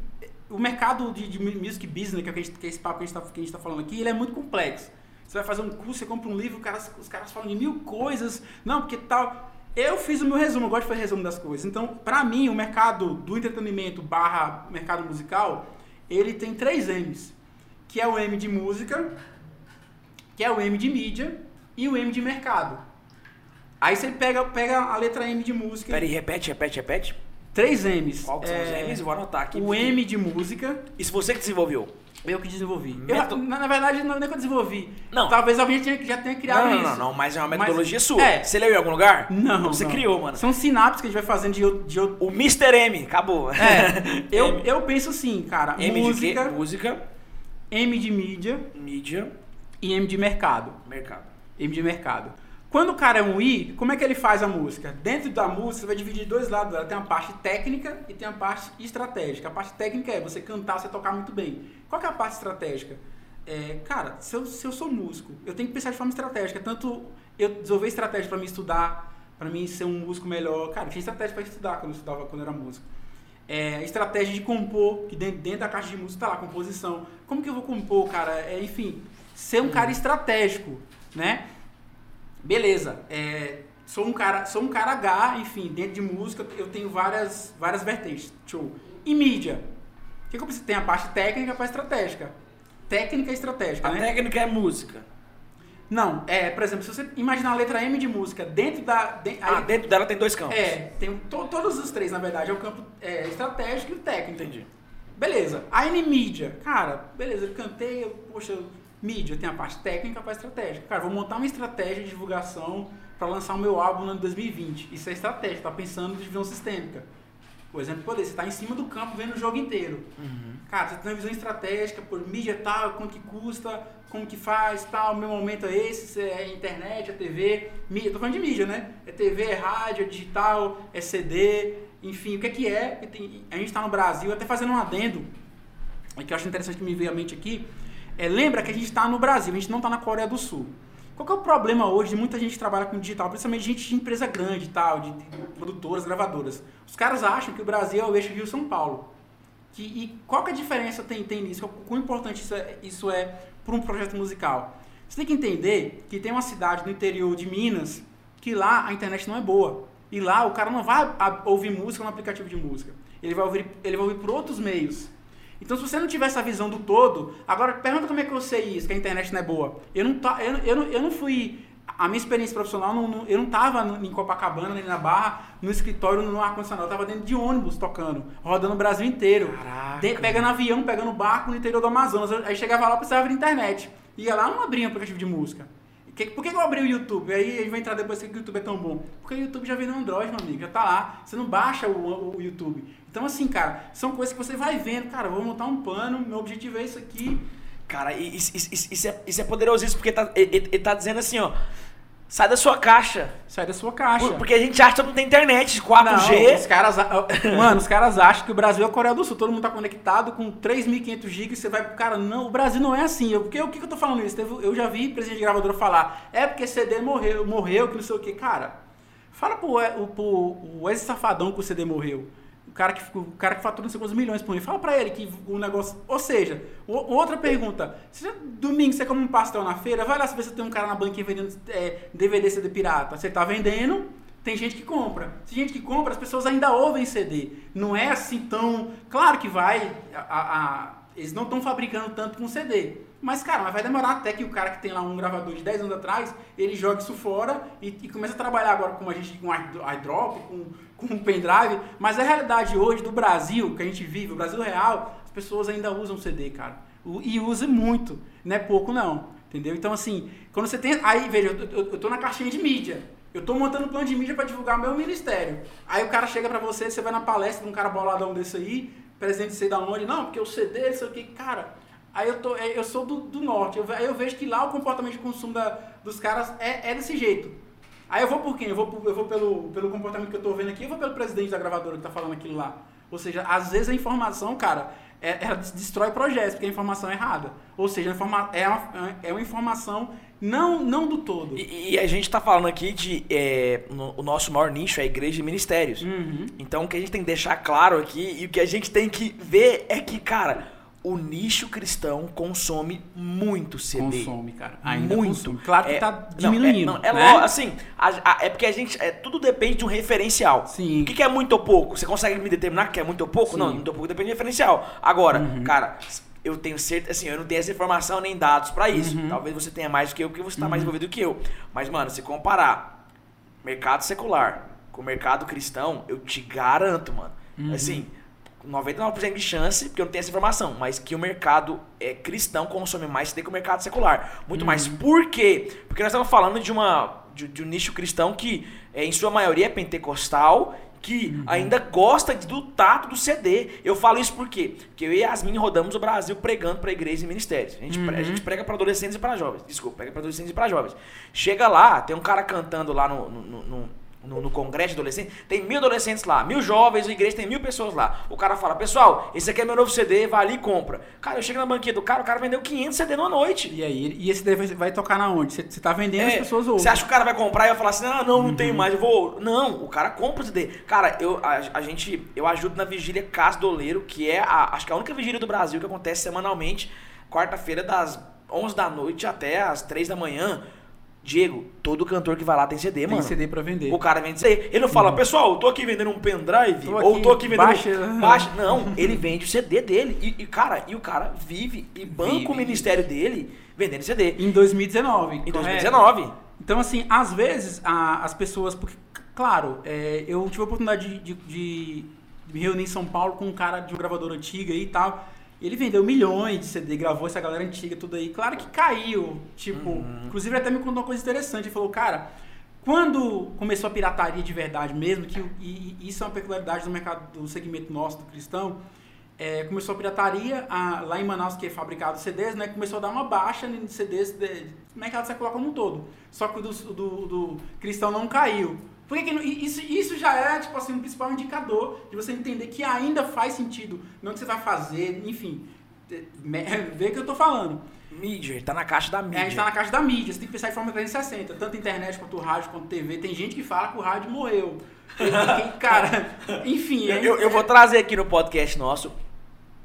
O mercado de, de music business, que é, gente, que é esse papo que a, gente tá, que a gente tá falando aqui, ele é muito complexo. Você vai fazer um curso, você compra um livro, cara, os caras falam de mil coisas. Não, porque tal. Eu fiz o meu resumo, eu gosto de fazer resumo das coisas. Então, pra mim, o mercado do entretenimento barra mercado musical, ele tem três M's. Que é o M de música, que é o M de mídia e o M de mercado. Aí você pega, pega a letra M de música. Peraí, repete, repete, repete. Três M's. Qual que são os M's? Vou anotar aqui. O M de música, Isso você que desenvolveu? eu que desenvolvi. Meto- Eu, na, na verdade, não é que eu desenvolvi. Não. Talvez alguém tenha, já tenha criado Não, não, isso. não, não, mas é uma Mas- metodologia sua. é. Você leu em algum lugar? Não. Então você não. criou, mano. São sinapses que a gente vai fazendo de, outro- de. O Mr. M, acabou. É, eu, M, eu penso assim, cara. M música, de quê? Música, M de mídia mídia, e M de mercado. mercado. M de mercado. Quando o cara é um I, como é que ele faz a música? Dentro da música, você vai dividir dois lados dela. Tem a parte técnica e tem a parte estratégica. A parte técnica é você cantar, você tocar muito bem. Qual que é a parte estratégica? É, cara, se eu, se eu sou músico, eu tenho que pensar de forma estratégica. Tanto eu desenvolver estratégia para me estudar, para mim ser um músico melhor. Cara, tinha estratégia para estudar quando eu estudava, quando eu era músico. É, estratégia de compor, que dentro, dentro da caixa de música tá lá, composição. Como que eu vou compor, cara? É, enfim, ser um cara estratégico, né? Beleza, é, sou um cara, sou um cara H, enfim, dentro de música eu tenho várias, várias vertentes. Show. E mídia? O que, que eu preciso? Tem a parte técnica para estratégica. Técnica e estratégica, A né? técnica é música. Não, é, por exemplo, se você imaginar a letra M de música dentro da. de- Ah, aí- dentro dela tem dois campos. é, tem to- todos os três, na verdade, é o campo é, estratégico e o técnico. Entendi. Beleza. Aí em mídia, cara, beleza, eu cantei, eu, poxa, mídia, tem a parte técnica e a parte estratégica. Cara, vou montar uma estratégia de divulgação para lançar o meu álbum no ano de 2020. Isso é estratégia, tá pensando de visão sistêmica. Por exemplo, poder, você tá em cima do campo vendo o jogo inteiro. Cara, você tem uma visão estratégica, por mídia tal, quanto que custa, como que faz, tal, meu momento é esse, se é internet, é TV, mídia, tô falando de mídia, né? É TV, é rádio, é digital, é CD, enfim, o que é que é? a gente tá no Brasil, até fazendo um adendo, é que eu acho interessante que me veio à mente aqui, é, lembra que a gente está no Brasil, a gente não está na Coreia do Sul. Qual é o problema hoje de muita gente que trabalha com digital, principalmente gente de empresa grande e tal, de, produtoras, gravadoras? Os caras acham que o Brasil é o eixo Rio-São Paulo. Que, e qual que a diferença tem, tem nisso? Qual- Quão importante isso é, isso é para um projeto musical? Você tem que entender que tem uma cidade no interior de Minas que lá a internet não é boa. E lá o cara não vai ouvir música no aplicativo de música. Ele vai ouvir, ele vai ouvir por outros meios. Então, se você não tiver essa visão do todo, agora pergunta como é que eu sei isso, que a internet não é boa. Eu não, tá, eu, não- eu, não, eu não fui. A minha experiência profissional, não, não- eu não estava em Copacabana, nem na Barra, no escritório, no ar-condicionado. Eu estava dentro de ônibus tocando, rodando o Brasil inteiro. Caraca. De- pegando avião, pegando barco no interior do Amazonas. Aí chegava lá, precisava de internet. Ia lá, não abria um aplicativo de música. Que- por que eu abri o YouTube? Aí a gente vai entrar depois que o YouTube é tão bom. Porque o YouTube já vem no Android, meu amigo. Já tá lá. Você não baixa o, o YouTube. Então, assim, cara, são coisas que você vai vendo. Cara, vou montar um plano. Meu objetivo é isso aqui. Cara, isso, isso- isso- isso é, isso é porque tá, ele, ele tá dizendo assim, ó. Sai da sua caixa. Sai da sua caixa. Por- porque a gente acha que todo mundo tem internet, Não, 4G. os caras, mano, os caras acham que o Brasil é a Coreia do Sul, todo mundo tá conectado com 3.500 GB, você vai pro cara, não, o Brasil não é assim. Eu, porque, o que, que eu tô falando isso? Teve- eu já vi presidente de gravadora falar, é porque CD morreu, morreu, que não sei o que. Cara, fala pro, o- pro o Wesley Safadão que o CD morreu. Cara que, o cara que fatura não sei quantos milhões por mês. Fala pra ele que o negócio. Ou seja, outra pergunta. Se domingo você come um pastel na feira, vai lá saber se tem um cara na banquinha vendendo é, DVD, CD pirata. Você tá vendendo, tem gente que compra. Se gente que compra, as pessoas ainda ouvem CD. Não é assim tão. Claro que vai. a- a- eles não estão fabricando tanto com CD. Mas, cara, mas vai demorar até que o cara que tem lá um gravador de 10 anos atrás, ele joga isso fora e, e começa a trabalhar agora com a gente com iDrop, com, com um pendrive. Mas a realidade hoje do Brasil, que a gente vive, o Brasil real, as pessoas ainda usam CD, cara. E usam muito. Não é pouco, não. Entendeu? Então, assim, quando você tem. Aí, veja, eu, eu, eu tô na caixinha de mídia. Eu tô montando um plano de mídia para divulgar meu ministério. Aí o cara chega pra você, você vai na palestra de um cara boladão desse aí, presidente sei da onde, não, porque o CD, sei o que, cara. Aí eu, tô, é, eu sou do, do norte, eu, aí eu vejo que lá o comportamento de consumo da- dos caras é, é desse jeito. Aí eu vou por quem? Eu vou, eu vou pelo, pelo comportamento que eu tô vendo aqui, eu vou pelo presidente da gravadora que tá falando aquilo lá. Ou seja, às vezes a informação, cara, é, ela destrói projetos, porque a informação é errada. Ou seja, é, uma, é uma informação não, não do todo. E, e a gente está falando aqui de. É, no, o nosso maior nicho é a igreja e ministérios. Uhum. Então o que a gente tem que deixar claro aqui e o que a gente tem que ver é que, cara, o nicho cristão consome muito CD. Consome, cara. Ainda muito. Consome. Claro que é, tá diminuindo. Não, é, não, é né? assim, a, a, é porque a gente. É, tudo depende de um referencial. Sim. O que, que, é muito ou pouco? Você consegue me determinar que é muito ou pouco? Sim. Não, muito ou pouco depende do referencial. Agora, Uhum. cara, eu tenho certeza, assim, eu não tenho essa informação nem dados pra isso. Uhum. Talvez você tenha mais do que eu, porque você tá mais envolvido que eu. Mas, mano, se comparar mercado secular com mercado cristão, eu te garanto, mano. Uhum. Assim, 99% de chance, porque eu não tenho essa informação, mas que o mercado é, cristão consome mais CD que o mercado secular. Muito mais. Por quê? Porque nós estamos falando de, uma, de, de um nicho cristão que, é, em sua maioria, é pentecostal, que ainda gosta do tato do CD. Eu falo isso por quê? Porque eu e Yasmin rodamos o Brasil pregando para igrejas e ministérios. A gente, pre- a gente prega para adolescentes e para jovens. Desculpa, prega para adolescentes e para jovens. Chega lá, tem um cara cantando lá no- no- no- no no, congresso de adolescentes, tem mil adolescentes lá, mil jovens, a igreja tem mil pessoas lá. O cara fala, pessoal, esse aqui é meu novo CD, vai ali e compra. Cara, eu chego na banquinha do cara, o cara vendeu 500 CD numa noite. E aí, e esse daí vai, tocar na onde? Você, tá vendendo, as É, pessoas ouvem. Você acha que o cara vai comprar e vai falar assim, ah, não, não tenho mais, eu vou. Não, o cara compra o CD. Cara, eu, a, a gente, eu ajudo na vigília Casa do Oleiro, que é a, acho que é a única vigília do Brasil que acontece semanalmente, quarta-feira, das 11 da noite até as 3 da manhã. Diego, todo cantor que vai lá tem CD, Tem mano. CD pra vender. O cara vende CD. Ele não fala, pessoal, eu tô aqui vendendo um pendrive, Tô ou tô aqui vendendo. baixa. baixa. Não, ele vende o CD dele. E, e, cara, e o cara vive e banca Vive. o ministério dele vendendo CD. Em 2019. Em correto? 2019. Então, assim, às vezes a- as pessoas. Porque, claro, é, eu tive a oportunidade de, de- de me reunir em São Paulo com um cara de uma gravadora antiga e tal. Ele vendeu milhões de CD, gravou essa galera antiga, tudo aí. Claro que caiu. Tipo, Uhum. inclusive ele até me contou uma coisa interessante. Ele falou, cara, quando começou a pirataria de verdade mesmo, que, e, e isso é uma peculiaridade do mercado, do segmento nosso, do cristão, é, começou a pirataria a- lá em Manaus, que é fabricado CDs, né? Começou a dar uma baixa em CDs de, do mercado secular como um todo. Só que o do, do- do cristão não caiu. Por que isso, isso já é, tipo assim, um principal indicador de você entender que ainda faz sentido. Não que você vai fazer, enfim. é, Vê o que eu tô falando. Mídia, tá na caixa da É, a mídia. gente tá na caixa da mídia, você tem que pensar de forma 360, tanto internet quanto rádio, quanto TV. Tem gente que fala que o rádio morreu. Cara, enfim. é- Eu, eu vou trazer aqui no podcast nosso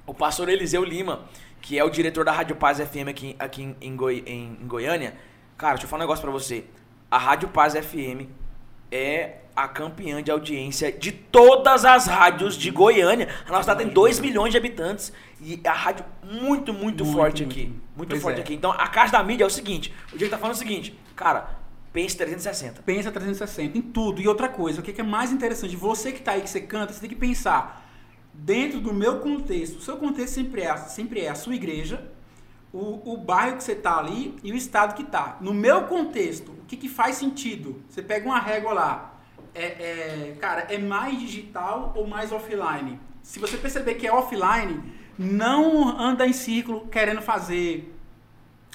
o pastor Eliseu Lima, que é o diretor da Rádio Paz FM aqui, aqui em, em Goi- em- em Goiânia. Cara, deixa eu falar um negócio pra você. A Rádio Paz FM é a campeã de audiência de todas as rádios de Goiânia. A nossa cidade tem 2 milhões de habitantes. E a rádio muito, muito, Muito, forte muito. aqui. Muito forte é. aqui. Então a caixa da mídia é o seguinte: o Diego tá falando o seguinte, cara, pense 360. Pensa 360 em tudo. E outra coisa, o que que é mais interessante, você que tá aí, que você canta, você tem que pensar dentro do meu contexto. O seu contexto sempre é, sempre é a sua igreja, o, o bairro que você tá ali e o estado que tá. No meu contexto, o que, que faz sentido? Você pega uma régua lá. É, é, cara, é mais digital ou mais offline? Se você perceber que é offline, não anda em círculo querendo fazer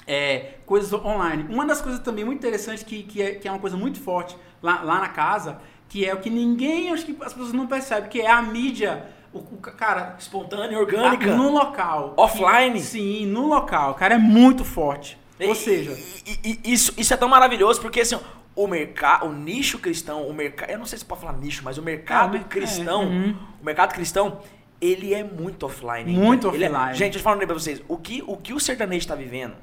é, coisas online. Uma das coisas também muito interessantes que, que, é, que é uma coisa muito forte lá, lá na casa, que é o que ninguém, acho que as pessoas não percebem, que é a mídia, o, o cara, Espontânea, orgânica. no local. Offline? Sim, no local. Cara, é muito forte. Ou seja, e- e- e isso, isso é tão maravilhoso porque assim, o mercado, o nicho cristão, o mercado, eu não sei se pode falar nicho, mas o mercado É, cristão, é, uhum. o mercado cristão, ele é muito offline. Muito Ele é- offline. gente, eu falando aí pra vocês, o que o que o sertanejo está vivendo,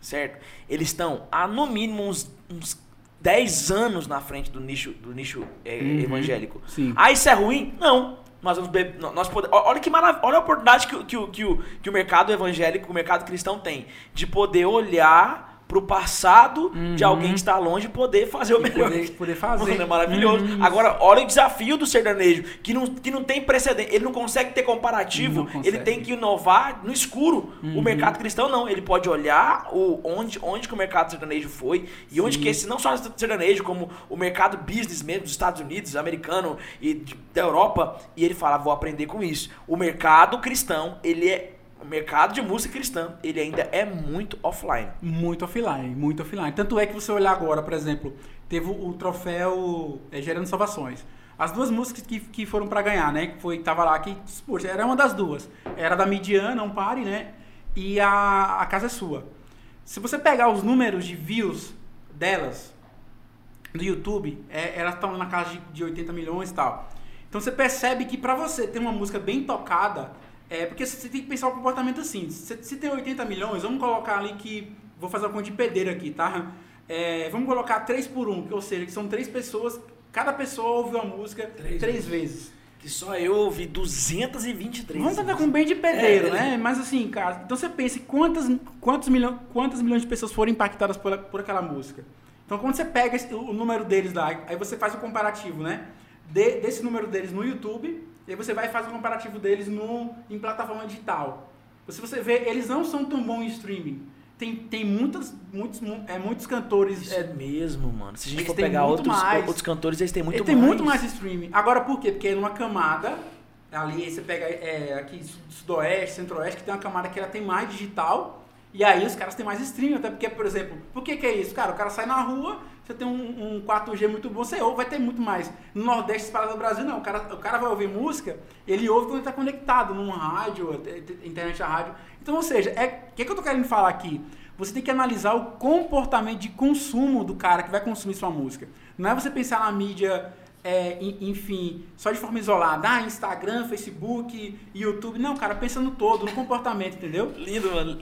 certo? Eles estão há no mínimo uns, uns 10 anos na frente do nicho do nicho é, Uhum. evangélico. Sim. Ah, isso é ruim? Não. Nós vamos beber, nós podemos, olha que maravilha, olha a oportunidade que, que, o- que, o, que o mercado evangélico, o mercado cristão tem de poder olhar pro passado de Uhum. alguém que está longe poder fazer o E melhor. poder- poder fazer. Mano, é maravilhoso. Uhum. Agora, olha o desafio do sertanejo, que não, que não tem precedente, ele não consegue ter comparativo, consegue. ele tem que inovar no escuro. O Uhum. mercado cristão não, ele pode olhar o, onde, onde que o mercado sertanejo foi e onde Sim. que esse, não só o sertanejo, como o mercado business mesmo dos Estados Unidos, americano e de- da Europa, e ele fala, vou aprender com isso. O mercado cristão, ele é o mercado de música cristã, ele ainda é muito offline. Muito offline, muito offline. Tanto é que você olhar agora, por exemplo, teve o troféu é, Gerando Salvações. As duas músicas que, que foram para ganhar, né? Que foi, tava lá, que, poxa, era uma das duas. Era da Midian, Não Pare, né? E a, a Casa é Sua. Se você pegar os números de views delas no YouTube, é, elas estão na casa de, de 80 milhões e tal. Então você percebe que para você ter uma música bem tocada, é porque você tem que pensar o comportamento assim. Se, se tem 80 milhões, vamos colocar ali que. Vou fazer uma conta de pedreiro aqui, tá? É, vamos colocar 3 por 1, que, ou seja, que são três pessoas, cada pessoa ouviu a música três, três vezes. Que só eu ouvi 223. Vamos tentar com bem de pedreiro, é, né? Mas assim, cara, então você pensa quantas, quantos milhões, quantas milhões de pessoas foram impactadas por, por aquela música. Então quando você pega esse, o número deles lá, aí você faz o comparativo, né? De, desse número deles no YouTube e aí você vai e faz o comparativo deles no, em plataforma digital. Se você vê, eles não são tão bons em streaming. Tem, tem muitas, muitos, é, muitos cantores. Isso é mesmo, mano. Se a gente for pegar outros, mais, outros cantores, eles têm muito mais. Tem muito mais streaming. Agora por quê? Porque é numa camada, ali você pega é, aqui sudoeste, centro-oeste, que tem uma camada que ela tem mais digital. E aí os caras têm mais streaming, até porque, por exemplo, por que, que é isso? Cara, o cara sai na rua, você tem um, um 4G muito bom, você ouve, vai ter muito mais. No Nordeste, espalhado no Brasil, não. O cara, o cara vai ouvir música, ele ouve quando ele está conectado num rádio, internet a rádio. Então, ou seja, é o que, que eu tô querendo falar aqui? Você tem que analisar o comportamento de consumo do cara que vai consumir sua música. Não é você pensar na mídia é, enfim, só de forma isolada. Ah, Instagram, Facebook, YouTube. Não, cara, pensa no todo, no comportamento, entendeu? Lindo, mano.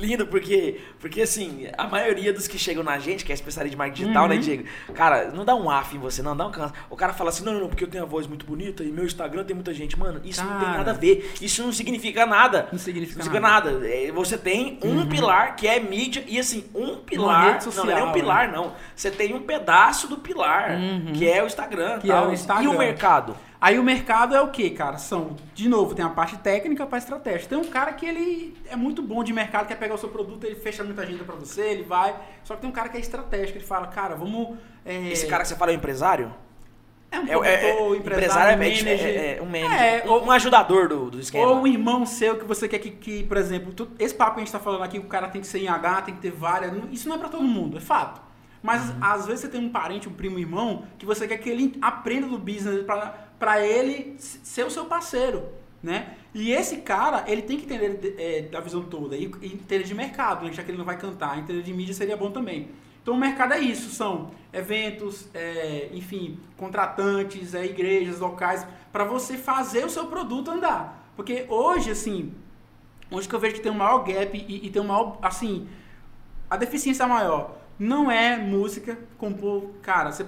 Lindo, porque, porque assim, a maioria dos que chegam na gente, que é especialista de marketing digital, né, uhum. né, Diego? Cara, não dá um af em você, não, dá um canso. O cara fala assim, não, não, não, porque eu tenho a voz muito bonita e meu Instagram tem muita gente. Mano, isso cara, não tem nada a ver. Isso não significa nada. Não significa, não significa nada. nada. É, você tem um uhum. pilar que é mídia e assim, um pilar. Social, não, não é um pilar, né? não. Você tem um pedaço do pilar, uhum. que é o Instagram que tal. é o Instagram. E o mercado? Aí o mercado é o que, cara? São, de novo, tem a parte técnica para estratégia. Tem um cara que ele é muito bom de mercado, quer pegar o seu produto, ele fecha muita agenda para você, ele vai. Só que tem um cara que é estratégico, ele fala, cara, vamos. É... Esse cara que você fala é um empresário? É um é, é, é, empresário, é, manager, é, é, um manager, ou, um ajudador do, do esquema. Ou um irmão seu que você quer que, que por exemplo, tu, esse papo que a gente está falando aqui, o cara tem que ser em H, tem que ter várias, isso não é para todo mundo, é fato. Mas uhum. às vezes você tem um parente, um primo, um irmão, que você quer que ele aprenda do business para ele ser o seu parceiro, né? E esse cara, ele tem que entender é, da visão toda e, e entender de mercado, né? já que ele não vai cantar, entender de mídia seria bom também. Então o mercado é isso, são eventos, é, enfim, contratantes, é, igrejas, locais, para você fazer o seu produto andar. Porque hoje, assim, hoje que eu vejo que tem um maior gap e, e tem um maior, assim, a deficiência maior não é música, compor. Cara, você,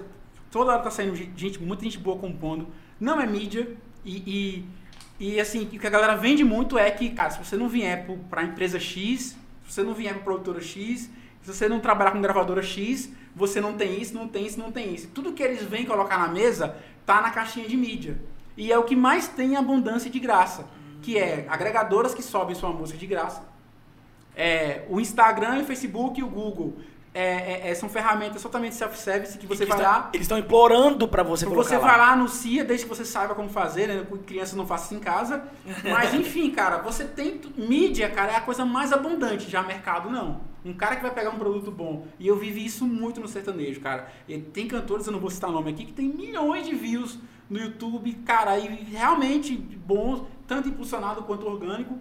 toda hora tá saindo gente, muita gente boa compondo. Não é mídia. E, e, e assim, o que a galera vende muito é que, cara, se você não vier para empresa X, se você não vier para produtora X, se você não trabalhar com gravadora X, você não tem isso, não tem isso, não tem isso. Tudo que eles vêm colocar na mesa tá na caixinha de mídia. E é o que mais tem abundância de graça. Que é agregadoras que sobem sua música de graça. É, o Instagram, o Facebook e o Google é, é, é, são ferramentas totalmente self-service que você que vai está, lá. Eles estão implorando para você colocar Você vai lá, anuncia, desde que você saiba como fazer, né? Crianças não façam isso em casa. Mas enfim, cara, você tem. Mídia, cara, é a coisa mais abundante, já mercado não. Um cara que vai pegar um produto bom. E eu vivi isso muito no sertanejo, cara. E tem cantores, eu não vou citar nome aqui, que tem milhões de views no YouTube, cara, e realmente bons, tanto impulsionado quanto orgânico,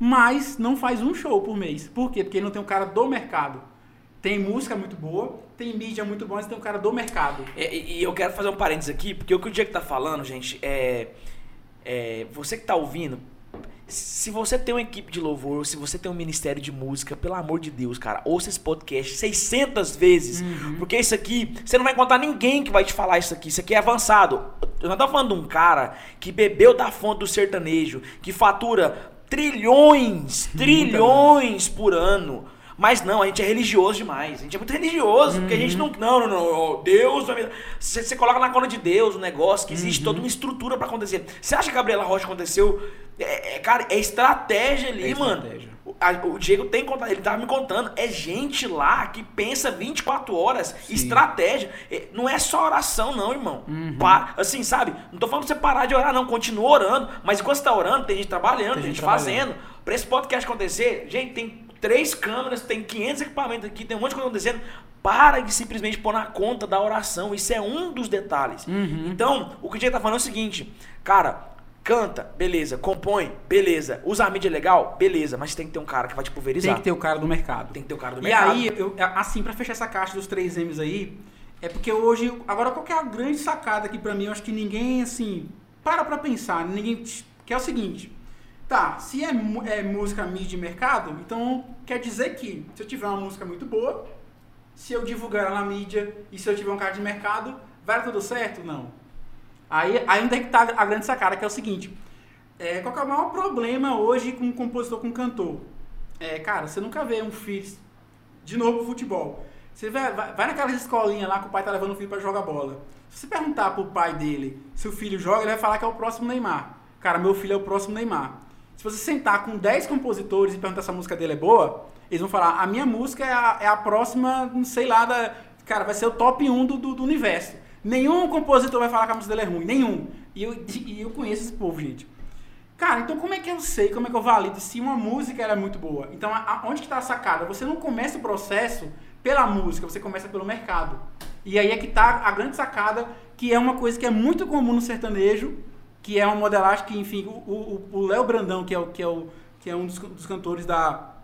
mas não faz um show por mês. Por quê? Porque ele não tem um cara do mercado. Tem música muito boa, tem mídia muito boa, mas tem um cara do mercado. É, e eu quero fazer um parênteses aqui, porque o que o Diego tá falando, gente, é. é você que tá ouvindo, se você tem uma equipe de louvor, se você tem um ministério de música, pelo amor de Deus, cara, ouça esse podcast 600 vezes. Uhum. Porque isso aqui, você não vai encontrar ninguém que vai te falar isso aqui. Isso aqui é avançado. Eu não tô falando de um cara que bebeu da fonte do sertanejo, que fatura trilhões, trilhões por ano. Mas não, a gente é religioso demais. A gente é muito religioso, uhum. porque a gente não. Não, não, não. Deus me. Você, você coloca na conta de Deus o um negócio, que existe uhum. toda uma estrutura para acontecer. Você acha que a Gabriela Rocha aconteceu? É, é, cara, é estratégia ali, é mano. Estratégia. O, a, o, Diego tem contado, ele tava me contando. É gente lá que pensa 24 horas, Sim. estratégia. É, não é só oração, não, irmão. Uhum. Para, assim, sabe? Não tô falando pra você parar de orar, não. Continua orando. Mas enquanto você tá orando, tem gente trabalhando, tem, gente, gente fazendo Pra esse podcast acontecer, gente, tem três câmeras, tem 500 equipamentos aqui, tem um monte de coisa acontecendo. Para de simplesmente pôr na conta da oração. Isso é um dos detalhes. Uhum. Então, o que a gente tá falando é o seguinte, cara, canta, beleza, compõe, beleza, usa a mídia legal, beleza, mas tem que ter um cara que vai te pulverizar. Tem que ter o cara do mercado. Tem que ter o cara do E mercado. aí, eu, assim, pra fechar essa caixa dos três M's aí, é porque hoje, agora qual que é a grande sacada aqui pra mim? Eu acho que ninguém, assim, para pra pensar, ninguém, que é o seguinte, tá, se é, é música mídia e mercado, então quer dizer que se eu tiver uma música muito boa, se eu divulgar ela na mídia e se eu tiver um cara de mercado, vai tudo certo? Não. Aí, onde é que tá a grande sacada, que é o seguinte, é, qual é o maior problema hoje com um compositor, com um cantor? É, cara, você nunca vê um filho, de novo pro futebol. Você vai, vai, vai naquelas escolinhas lá que o pai tá levando o filho pra jogar bola. Se você perguntar pro pai dele se o filho joga, ele vai falar que é o próximo Neymar. Cara, meu filho é o próximo Neymar. Se você sentar com 10 compositores e perguntar se a música dele é boa, eles vão falar, a minha música é a, é a próxima, não sei lá, da, cara, vai ser o top 1 do, do, do universo. Nenhum compositor vai falar que a música dele é ruim, nenhum. E eu, e eu conheço esse povo, gente. Cara, então como é que eu sei, como é que eu valido se uma música era muito boa? Então, a- a- onde que tá a sacada? Você não começa o processo pela música, você começa pelo mercado. E aí é que tá a grande sacada, que é uma coisa que é muito comum no sertanejo, que é uma modelagem que, enfim, o- Léo Brandão, que é, o, que é, o, que é um dos, dos cantores da,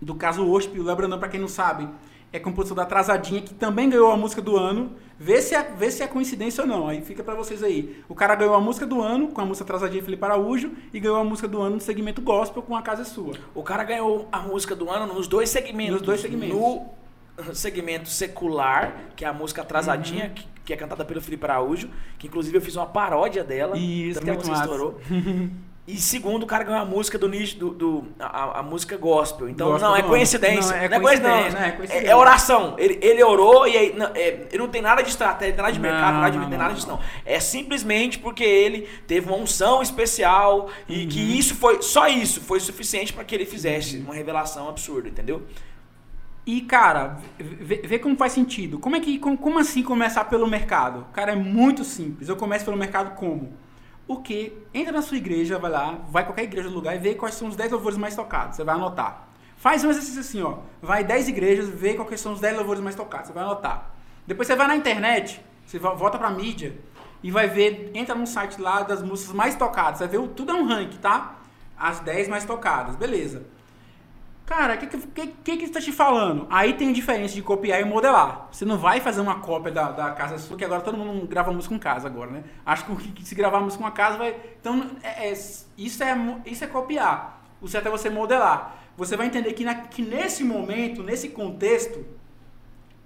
do caso OSP, o Léo Brandão, pra quem não sabe, é compositor da Atrasadinha, que também ganhou a música do ano. Vê se é, vê se é coincidência ou não, aí fica pra vocês aí. O cara ganhou a música do ano com a música Atrasadinha Felipe Araújo e ganhou a música do ano no segmento gospel com A Casa é Sua. O cara ganhou a música do ano nos dois segmentos. Nos dois segmentos. No segmento secular, que é a música atrasadinha, Uhum. que, que é cantada pelo Felipe Araújo, que inclusive eu fiz uma paródia dela. Isso, tanto que massa. estourou. E segundo, o cara ganhou a música do nicho, do, do- a, a música gospel. Então, Gospel não, é coincidência. Não, é Não é coincidência, não, é É, coincidência. é oração. Ele, ele orou e aí. Não, é, ele não tem nada de estratégia, não tem nada de mercado, nada de, não, nada disso, não. É simplesmente porque ele teve uma unção especial e que isso foi. Só isso foi suficiente para que ele fizesse uma revelação absurda, entendeu? E, cara, vê, vê como faz sentido. Como é que, como, como assim começar pelo mercado? Cara, é muito simples. Eu começo pelo mercado como? O que? Entra na sua igreja, vai lá, vai qualquer igreja do lugar e vê quais são os 10 louvores mais tocados. Você vai anotar. Faz um exercício assim, ó. Vai 10 igrejas, vê quais são os 10 louvores mais tocados. Você vai anotar. Depois você vai na internet, você vo- volta pra mídia e vai ver, entra num site lá das músicas mais tocadas. Você vai ver, tudo é um ranking, tá? As 10 mais tocadas, beleza. Cara, o que, que, que, que tá te falando? Aí tem a diferença de copiar e modelar. Você não vai fazer uma cópia da, da casa sua, que agora todo mundo grava música em casa agora, né? Acho que, se gravar música em casa vai. Então, é- é- isso, é, isso é copiar. O certo é você modelar. Você vai entender que, na- que nesse momento, nesse contexto,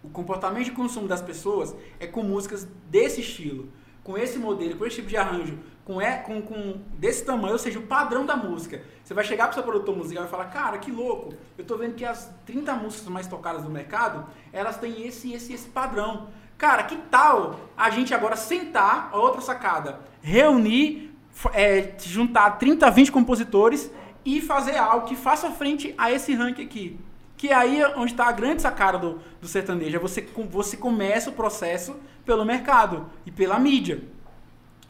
o comportamento de consumo das pessoas é com músicas desse estilo, com esse modelo, com esse tipo de arranjo, com, é, com, com desse tamanho, ou seja, o padrão da música. Você vai chegar para o seu produtor musical e falar, cara, que louco, eu tô vendo que as 30 músicas mais tocadas do mercado, elas têm esse, esse, esse padrão. Cara, que tal a gente agora sentar, outra sacada, reunir, é, juntar 30, 20 compositores e fazer algo que faça frente a esse ranking aqui. Que aí é onde está a grande sacada do, do sertanejo. É você, você começa o processo pelo mercado e pela mídia.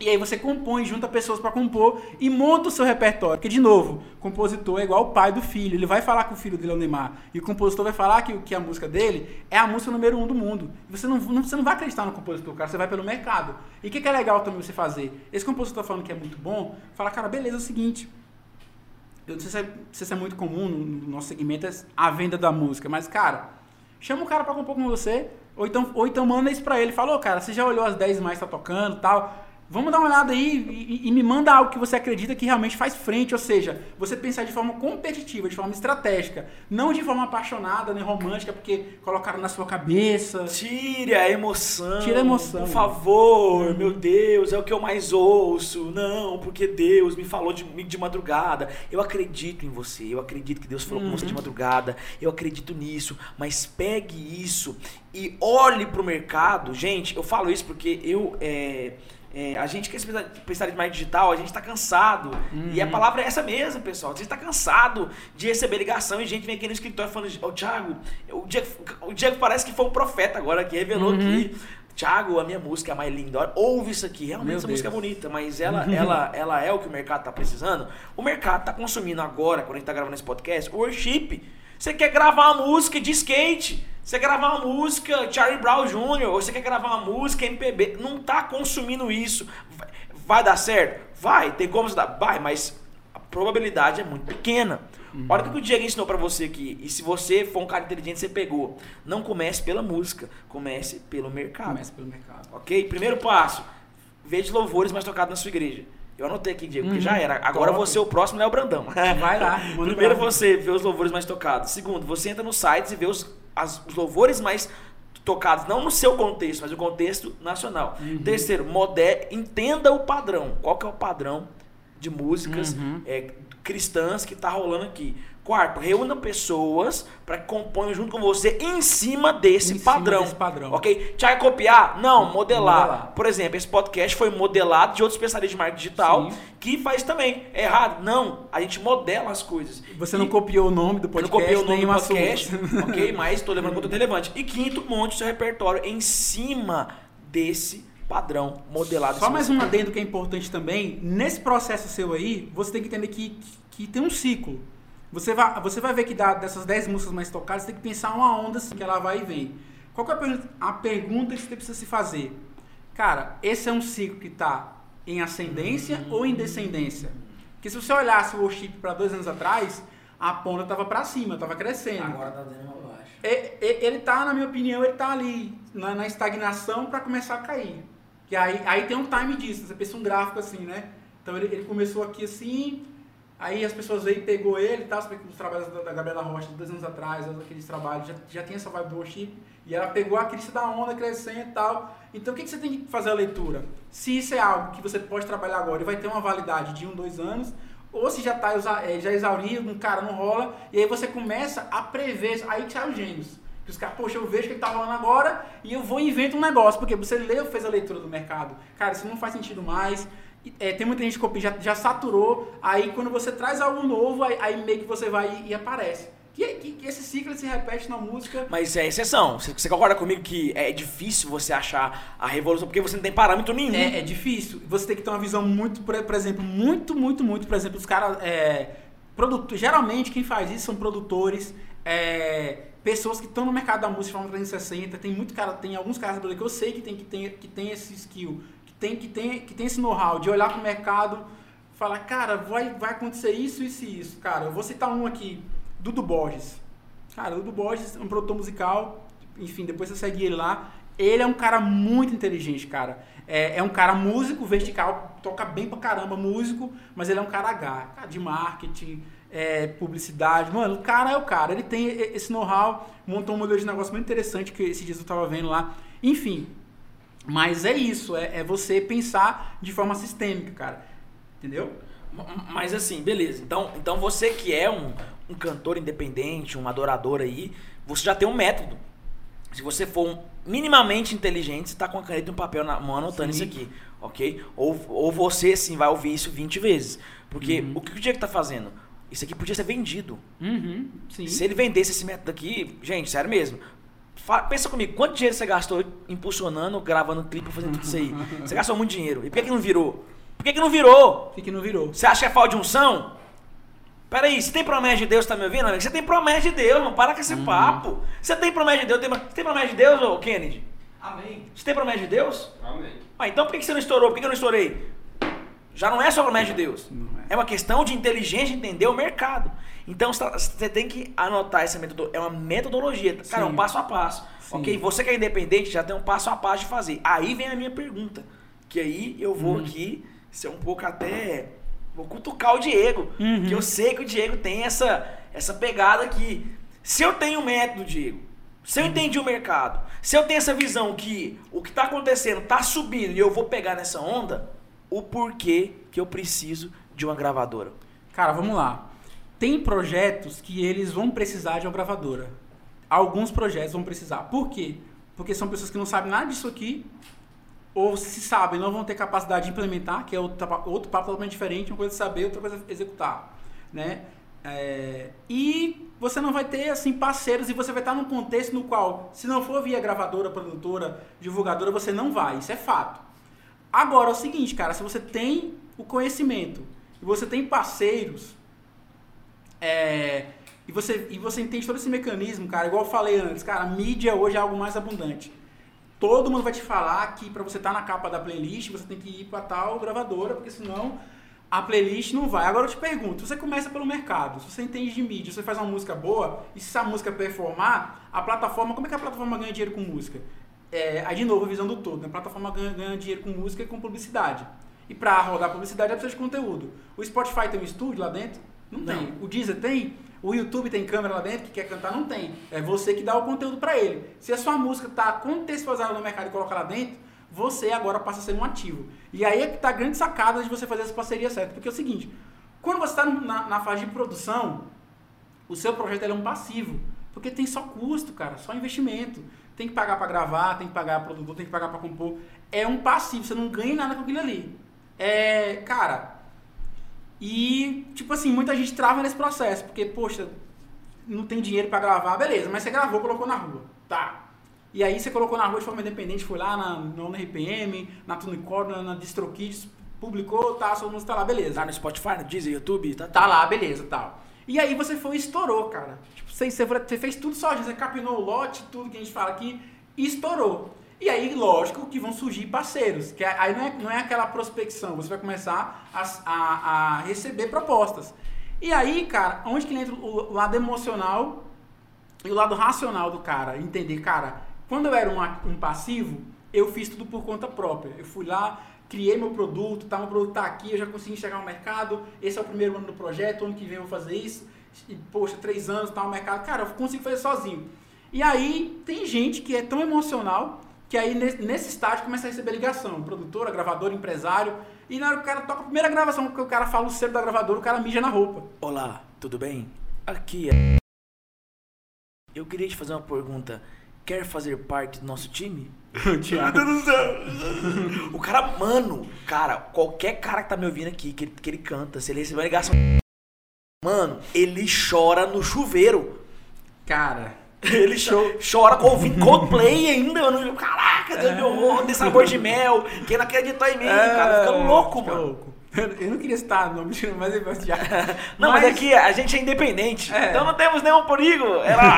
E aí você compõe, junta pessoas para compor e monta o seu repertório. Porque, de novo, compositor é igual o pai do filho. Ele vai falar que o filho dele é o Neymar. E o compositor vai falar que, que a música dele é a música número um do mundo. Você não, não- você não vai acreditar no compositor, cara. Você vai pelo mercado. E o que, que é legal também você fazer? Esse compositor falando que é muito bom, fala, cara, beleza, é o seguinte. Eu não sei se é, se é muito comum no, no nosso segmento é a venda da música, mas, cara, chama o cara pra compor com você, ou então, ou então manda isso pra ele. Fala, ô, cara, você já olhou as 10 mais que tá tocando tal? Vamos dar uma olhada aí e, e- me manda algo que você acredita que realmente faz frente, ou seja, você pensar de forma competitiva, de forma estratégica, não de forma apaixonada nem romântica, porque colocaram na sua cabeça. Tire a emoção. Tira a emoção. Por favor, meu Deus, é o que eu mais ouço. Não, porque Deus me falou de, de madrugada. Eu acredito em você. Eu acredito que Deus falou com você de madrugada. Eu acredito nisso. Mas pegue isso e olhe pro mercado. Gente, eu falo isso porque eu. é, é, a gente que é especialista em marketing digital, a gente tá cansado. E a palavra é essa mesmo, pessoal. A gente tá cansado de receber ligação e gente vem aqui no escritório falando: Ô, Thiago, o Diego, o Diego parece que foi um profeta agora que revelou Uhum. aqui. Thiago, a minha música é a mais linda. Ouve isso aqui. Realmente Meu essa música é Deus. bonita, mas ela, ela, ela é o que o mercado tá precisando. O mercado tá consumindo agora, quando a gente tá gravando esse podcast, worship. Você quer gravar uma música de skate, você quer gravar uma música Charlie Brown Jr., ou você quer gravar uma música MPB, não tá consumindo isso. Vai, vai dar certo? Vai, tem como dar? Vai, mas a probabilidade é muito pequena. Olha o que o Diego ensinou pra você aqui. E se você for um cara inteligente, você pegou. Não comece pela música, comece pelo mercado. Começa pelo mercado. Ok? Primeiro passo: veja louvores mais tocados na sua igreja. Eu anotei aqui, Diego, porque Uhum. já era. Agora Top. você é o próximo Léo Brandão. Vai lá, Primeiro você vê os louvores mais tocados. Segundo, você entra nos sites e vê os, as- os louvores mais tocados, não no seu contexto, mas no contexto nacional. Uhum. Terceiro, mode, entenda o padrão. Qual que é o padrão de músicas Uhum. é, cristãs que tá rolando aqui. Quarto, reúna pessoas para que componham junto com você em cima desse Em cima padrão. desse padrão. Ok? Tiago, copiar? Não, modelar. Modelar. Por exemplo, esse podcast foi modelado de outros especialistas de marketing digital Sim. que faz também. É errado? Não. A gente modela as coisas. Você E- não copiou o nome do eu não podcast, copiei o nome do podcast, assunto. ok? Mas estou levando conteúdo relevante. E quinto, monte seu repertório em cima desse padrão modelado. Só cima mais um adendo que é importante também. Nesse processo seu aí, você tem que entender que, que tem um ciclo. Você vai, você vai ver que da- dessas 10 músicas mais tocadas, você tem que pensar uma onda assim, que ela vai e vem. Qual é a pergunta, a pergunta que você precisa se fazer? Cara, esse é um ciclo que está em ascendência ou em descendência? Porque se você olhasse o worship para dois anos atrás, a ponta estava para cima, estava crescendo. Agora tá dando uma baixa. Ele tá, na minha opinião, ele tá ali na, na estagnação para começar a cair. E aí, aí tem um time disso, você pensa um gráfico assim, né? Então ele, ele começou aqui assim, aí as pessoas veio e pegou ele tal, você vê que os trabalhos da, da Gabriela Rocha, dois anos atrás, aqueles trabalhos, já, já tem essa vibe do worship, e ela pegou a crista da onda crescendo e tal. Então o que, que você tem que fazer a leitura? Se isso é algo que você pode trabalhar agora e vai ter uma validade de um, dois anos, ou se já está já exaurido, um cara não rola, e aí você começa a prever, aí que sai os gênios. Que os caras, poxa, eu vejo que ele tá rolando agora e eu vou e invento um negócio, porque você leu, fez a leitura do mercado. Cara, isso não faz sentido mais. É, tem muita gente que já, já saturou, aí quando você traz algo novo, aí, aí meio que você vai e, e aparece. Que, que, que esse ciclo se repete na música. Mas é exceção. Você, você concorda comigo que é difícil você achar a revolução porque você não tem parâmetro nenhum? É, é difícil. Você tem que ter uma visão muito, por, por exemplo, muito, muito, muito, por exemplo, os caras. É, produto, geralmente quem faz isso são produtores, é, pessoas que estão no mercado da música de forma 360. Tem muito cara, tem alguns caras que eu sei que tem, que tem, que tem esse skill, tem, que tem, que tem esse know-how de olhar para o mercado, falar, cara, vai, vai acontecer isso, isso e isso. Cara, eu vou citar um aqui, Dudu Borges. Cara, Dudu Borges é um produtor musical, enfim, depois você segue ele lá. Ele é um cara muito inteligente, cara. É, é um cara músico, vertical, toca bem pra caramba, músico, mas ele é um cara H, cara de marketing, é, publicidade. Mano, o cara é o cara. Ele tem esse know-how, montou um modelo de negócio muito interessante que esses dias eu tava vendo lá. Enfim, mas é isso, é, é você pensar de forma sistêmica, cara. Entendeu? Mas assim, beleza. Então, então você que é um, um cantor independente, um adorador aí, você já tem um método. Se você for minimamente inteligente, você tá com a caneta e um papel na mão anotando Sim. isso aqui, ok? Ou, ou você, sim, vai ouvir isso 20 vezes. Porque Uhum. o que o Diego tá fazendo? Isso aqui podia ser vendido. Uhum. Se ele vendesse esse método aqui, gente, sério mesmo. Fa- Pensa comigo, quanto dinheiro você gastou impulsionando, gravando clipe, fazendo tudo isso aí? Você gastou muito dinheiro. E por que, que não virou? Por que, que não virou? Fique no virou. Você acha que é falta de unção? Peraí, você tem promessa de Deus, tá me ouvindo, amigo? Você tem promessa de Deus, não para com esse papo. Você tem promessa de Deus, tem, você tem promessa de Deus, ô Kennedy? Amém. Você tem promessa de Deus? Amém. Ah, então por que que você não estourou? Por que que eu não estourei? Já não é só promessa de Deus. Não é. É uma questão de inteligência entender o mercado. Então você tá- você tem que anotar essa metodologia. É uma metodologia. Cara, é um passo a passo. Sim. Ok? Você que é independente já tem um passo a passo de fazer. Aí vem a minha pergunta. Que aí eu vou Uhum. aqui ser um pouco até. Vou cutucar o Diego. Uhum. Que eu sei que o Diego tem essa, essa pegada que. Se eu tenho método, Diego. Se eu Uhum. entendi o mercado, se eu tenho essa visão que o que está acontecendo está subindo e eu vou pegar nessa onda, o porquê que eu preciso de uma gravadora? Cara, vamos lá. Tem projetos que eles vão precisar de uma gravadora. Alguns projetos vão precisar. Por quê? Porque são pessoas que não sabem nada disso aqui, ou se sabem, não vão ter capacidade de implementar, que é outro, outro papo totalmente diferente, uma coisa é saber, outra coisa é executar, né? É, e você não vai ter assim parceiros e você vai estar num contexto no qual, se não for via gravadora, produtora, divulgadora, você não vai. Isso é fato. Agora é o seguinte, cara, se você tem o conhecimento e você tem parceiros, é, e, você, e você entende todo esse mecanismo, cara, igual eu falei antes, cara, mídia hoje é algo mais abundante. Todo mundo vai te falar que para você estar tá na capa da playlist, você tem que ir para tal gravadora, porque senão a playlist não vai. Agora eu te pergunto, você começa pelo mercado, se você entende de mídia, você faz uma música boa, e se essa música performar, a plataforma, como é que a plataforma ganha dinheiro com música? É, aí de novo, a visão do todo, né? a plataforma ganha, ganha dinheiro com música e com publicidade. E para rodar publicidade é precisa de conteúdo. O Spotify tem um estúdio lá dentro? Não, não, tem. O Deezer tem? O YouTube tem câmera lá dentro que quer cantar? Não tem. É você que dá o conteúdo para ele. Se a sua música está contextualizada no mercado e coloca lá dentro, você agora passa a ser um ativo. E aí é que está a grande sacada de você fazer essa parceria certa. Porque é o seguinte, quando você está na, na, fase de produção, o seu projeto é um passivo. Porque tem só custo, cara, só investimento. Tem que pagar para gravar, tem que pagar para produtor, tem que pagar para compor. É um passivo, você não ganha nada com aquilo ali. É, cara, e, tipo assim, muita gente trava nesse processo, porque, poxa, não tem dinheiro para gravar, beleza, mas você gravou, colocou na rua. Tá. E aí você colocou na rua de forma independente, foi lá na, no RPM, na TuneCore, na, na DistroKids, publicou, tá, sua música tá lá, beleza. Tá no Spotify, no Deezer, YouTube, tá, tá lá, beleza, tal. E aí você foi e estourou, cara. Tipo, você, você fez tudo sozinho, você capinou o lote, tudo que a gente fala aqui, e estourou. E aí, lógico que vão surgir parceiros, que aí não é, não é aquela prospecção, você vai começar a, a, a receber propostas. E aí, cara, onde que entra o lado emocional e o lado racional do cara? Entender, cara, quando eu era um, um passivo, eu fiz tudo por conta própria. Eu fui lá, criei meu produto, tá, meu produto tá aqui, eu já consegui chegar no mercado, esse é o primeiro ano do projeto, ano que vem eu vou fazer isso, e, poxa, três anos, tá no mercado, cara, eu consigo fazer sozinho. E aí, tem gente que é tão emocional que aí nesse estágio começa a receber ligação, produtora, gravador, empresário, e na hora que o cara toca a primeira gravação, que o cara fala o selo da gravadora, o cara mija na roupa. Olá, tudo bem? Aqui é... Eu queria te fazer uma pergunta. Quer fazer parte do nosso time? Tiago. o cara, mano, cara, qualquer cara que tá me ouvindo aqui, que ele, que ele canta, se ele receber uma ligação... Mano, ele chora no chuveiro. Cara, Ele chora com ouvindo Coldplay ainda, mano. Caraca, Deus meu horror, de sabor de mel. Quem não acreditou em mim, é, cara? Fica louco, fica mano. Louco. Eu não queria estar no nome, mas eu já. Não, mas, mas aqui a gente é independente. É. Então não temos nenhum perigo. É lá.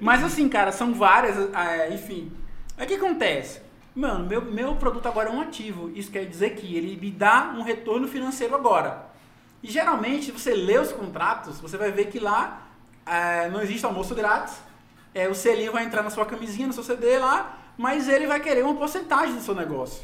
mas assim, cara, são várias. É, enfim. O que acontece? Mano, meu, meu produto agora é um ativo. Isso quer dizer que ele me dá um retorno financeiro agora. E geralmente, se você lê os contratos, você vai ver que lá é, não existe almoço grátis. É, o selinho vai entrar na sua camisinha, no seu CD lá, mas ele vai querer uma porcentagem do seu negócio.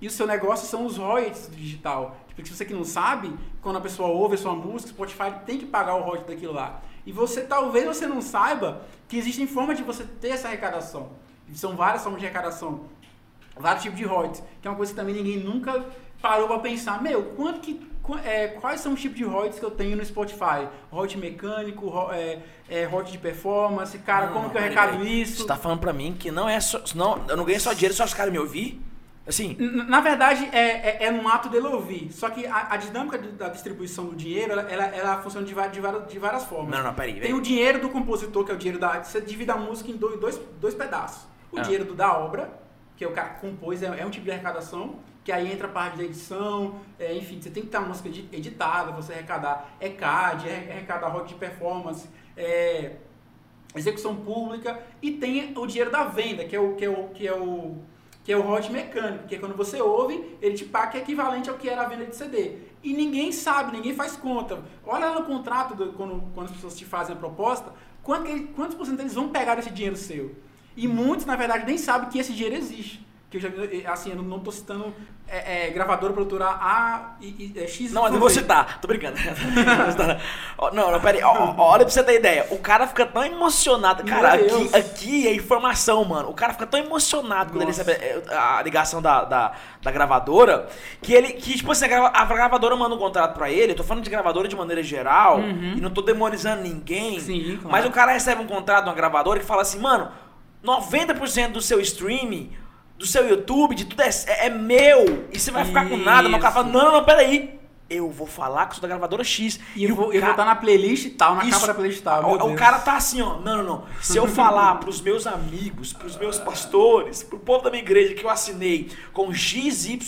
E o seu negócio são os royalties do digital. Porque se você que não sabe, quando a pessoa ouve a sua música, o Spotify tem que pagar o royalties daquilo lá. E você talvez você não saiba que existem formas de você ter essa arrecadação. São várias formas de arrecadação. Vários tipos de royalties. Que é uma coisa que também ninguém nunca parou para pensar, meu, quanto que é, quais são os tipos de royalties que eu tenho no Spotify? Royalty mecânico, é, é, royalty de performance, cara, não, como que eu arrecado isso? Você tá falando pra mim que não é só. Não, eu não ganho só dinheiro só os caras me ouvir? Assim. Na verdade, é, é, é um ato dele ouvir. Só que a, a dinâmica de, da distribuição do dinheiro, ela, ela, ela funciona de, de, várias, de várias formas. Não, não, peraí. Tem o dinheiro do compositor, que é o dinheiro da. Você divide a música em dois, dois, dois pedaços. O ah. dinheiro do, da obra, que é o cara que compôs, é, é um tipo de arrecadação que aí entra a parte da edição, é, enfim, você tem que ter uma música editada, você arrecadar ECAD, arrecadar rock de performance, é, execução pública, e tem o dinheiro da venda, que é o que é o que é o que é o royalty mecânico, que é quando você ouve, ele te paga que é equivalente ao que era a venda de CD. E ninguém sabe, ninguém faz conta. Olha no contrato, do, quando, quando as pessoas te fazem a proposta, quanto, quantos por cento eles vão pegar desse dinheiro seu? E muitos, na verdade, nem sabem que esse dinheiro existe que eu já assim, eu não tô citando é, é, gravadora, produtora A e, e é, X. Não, eu não vou citar, tô brincando. não, não, pera aí, olha pra você ter ideia. O cara fica tão emocionado. Cara, aqui, aqui é informação, mano. O cara fica tão emocionado quando Nossa. ele recebe é, a ligação da, da, da, gravadora que ele, que tipo assim, a gravadora manda um contrato pra ele. Eu tô falando de gravadora de maneira geral uhum. e não tô demonizando ninguém. Sim, claro. Mas o cara recebe um contrato de uma gravadora que fala assim, mano, 90% do seu streaming do seu YouTube, de tudo é, é, é meu. E você vai ficar com nada. Mas o cara fala, não, não, peraí. eu vou falar que sou da gravadora X. E eu o vou, eu vou estar na playlist tal, na Isso. capa da playlist tal. o, o cara tá assim, ó. Não, não, não. Se eu falar pros meus amigos, pros meus pastores, pro povo da minha igreja que eu assinei com XYZ,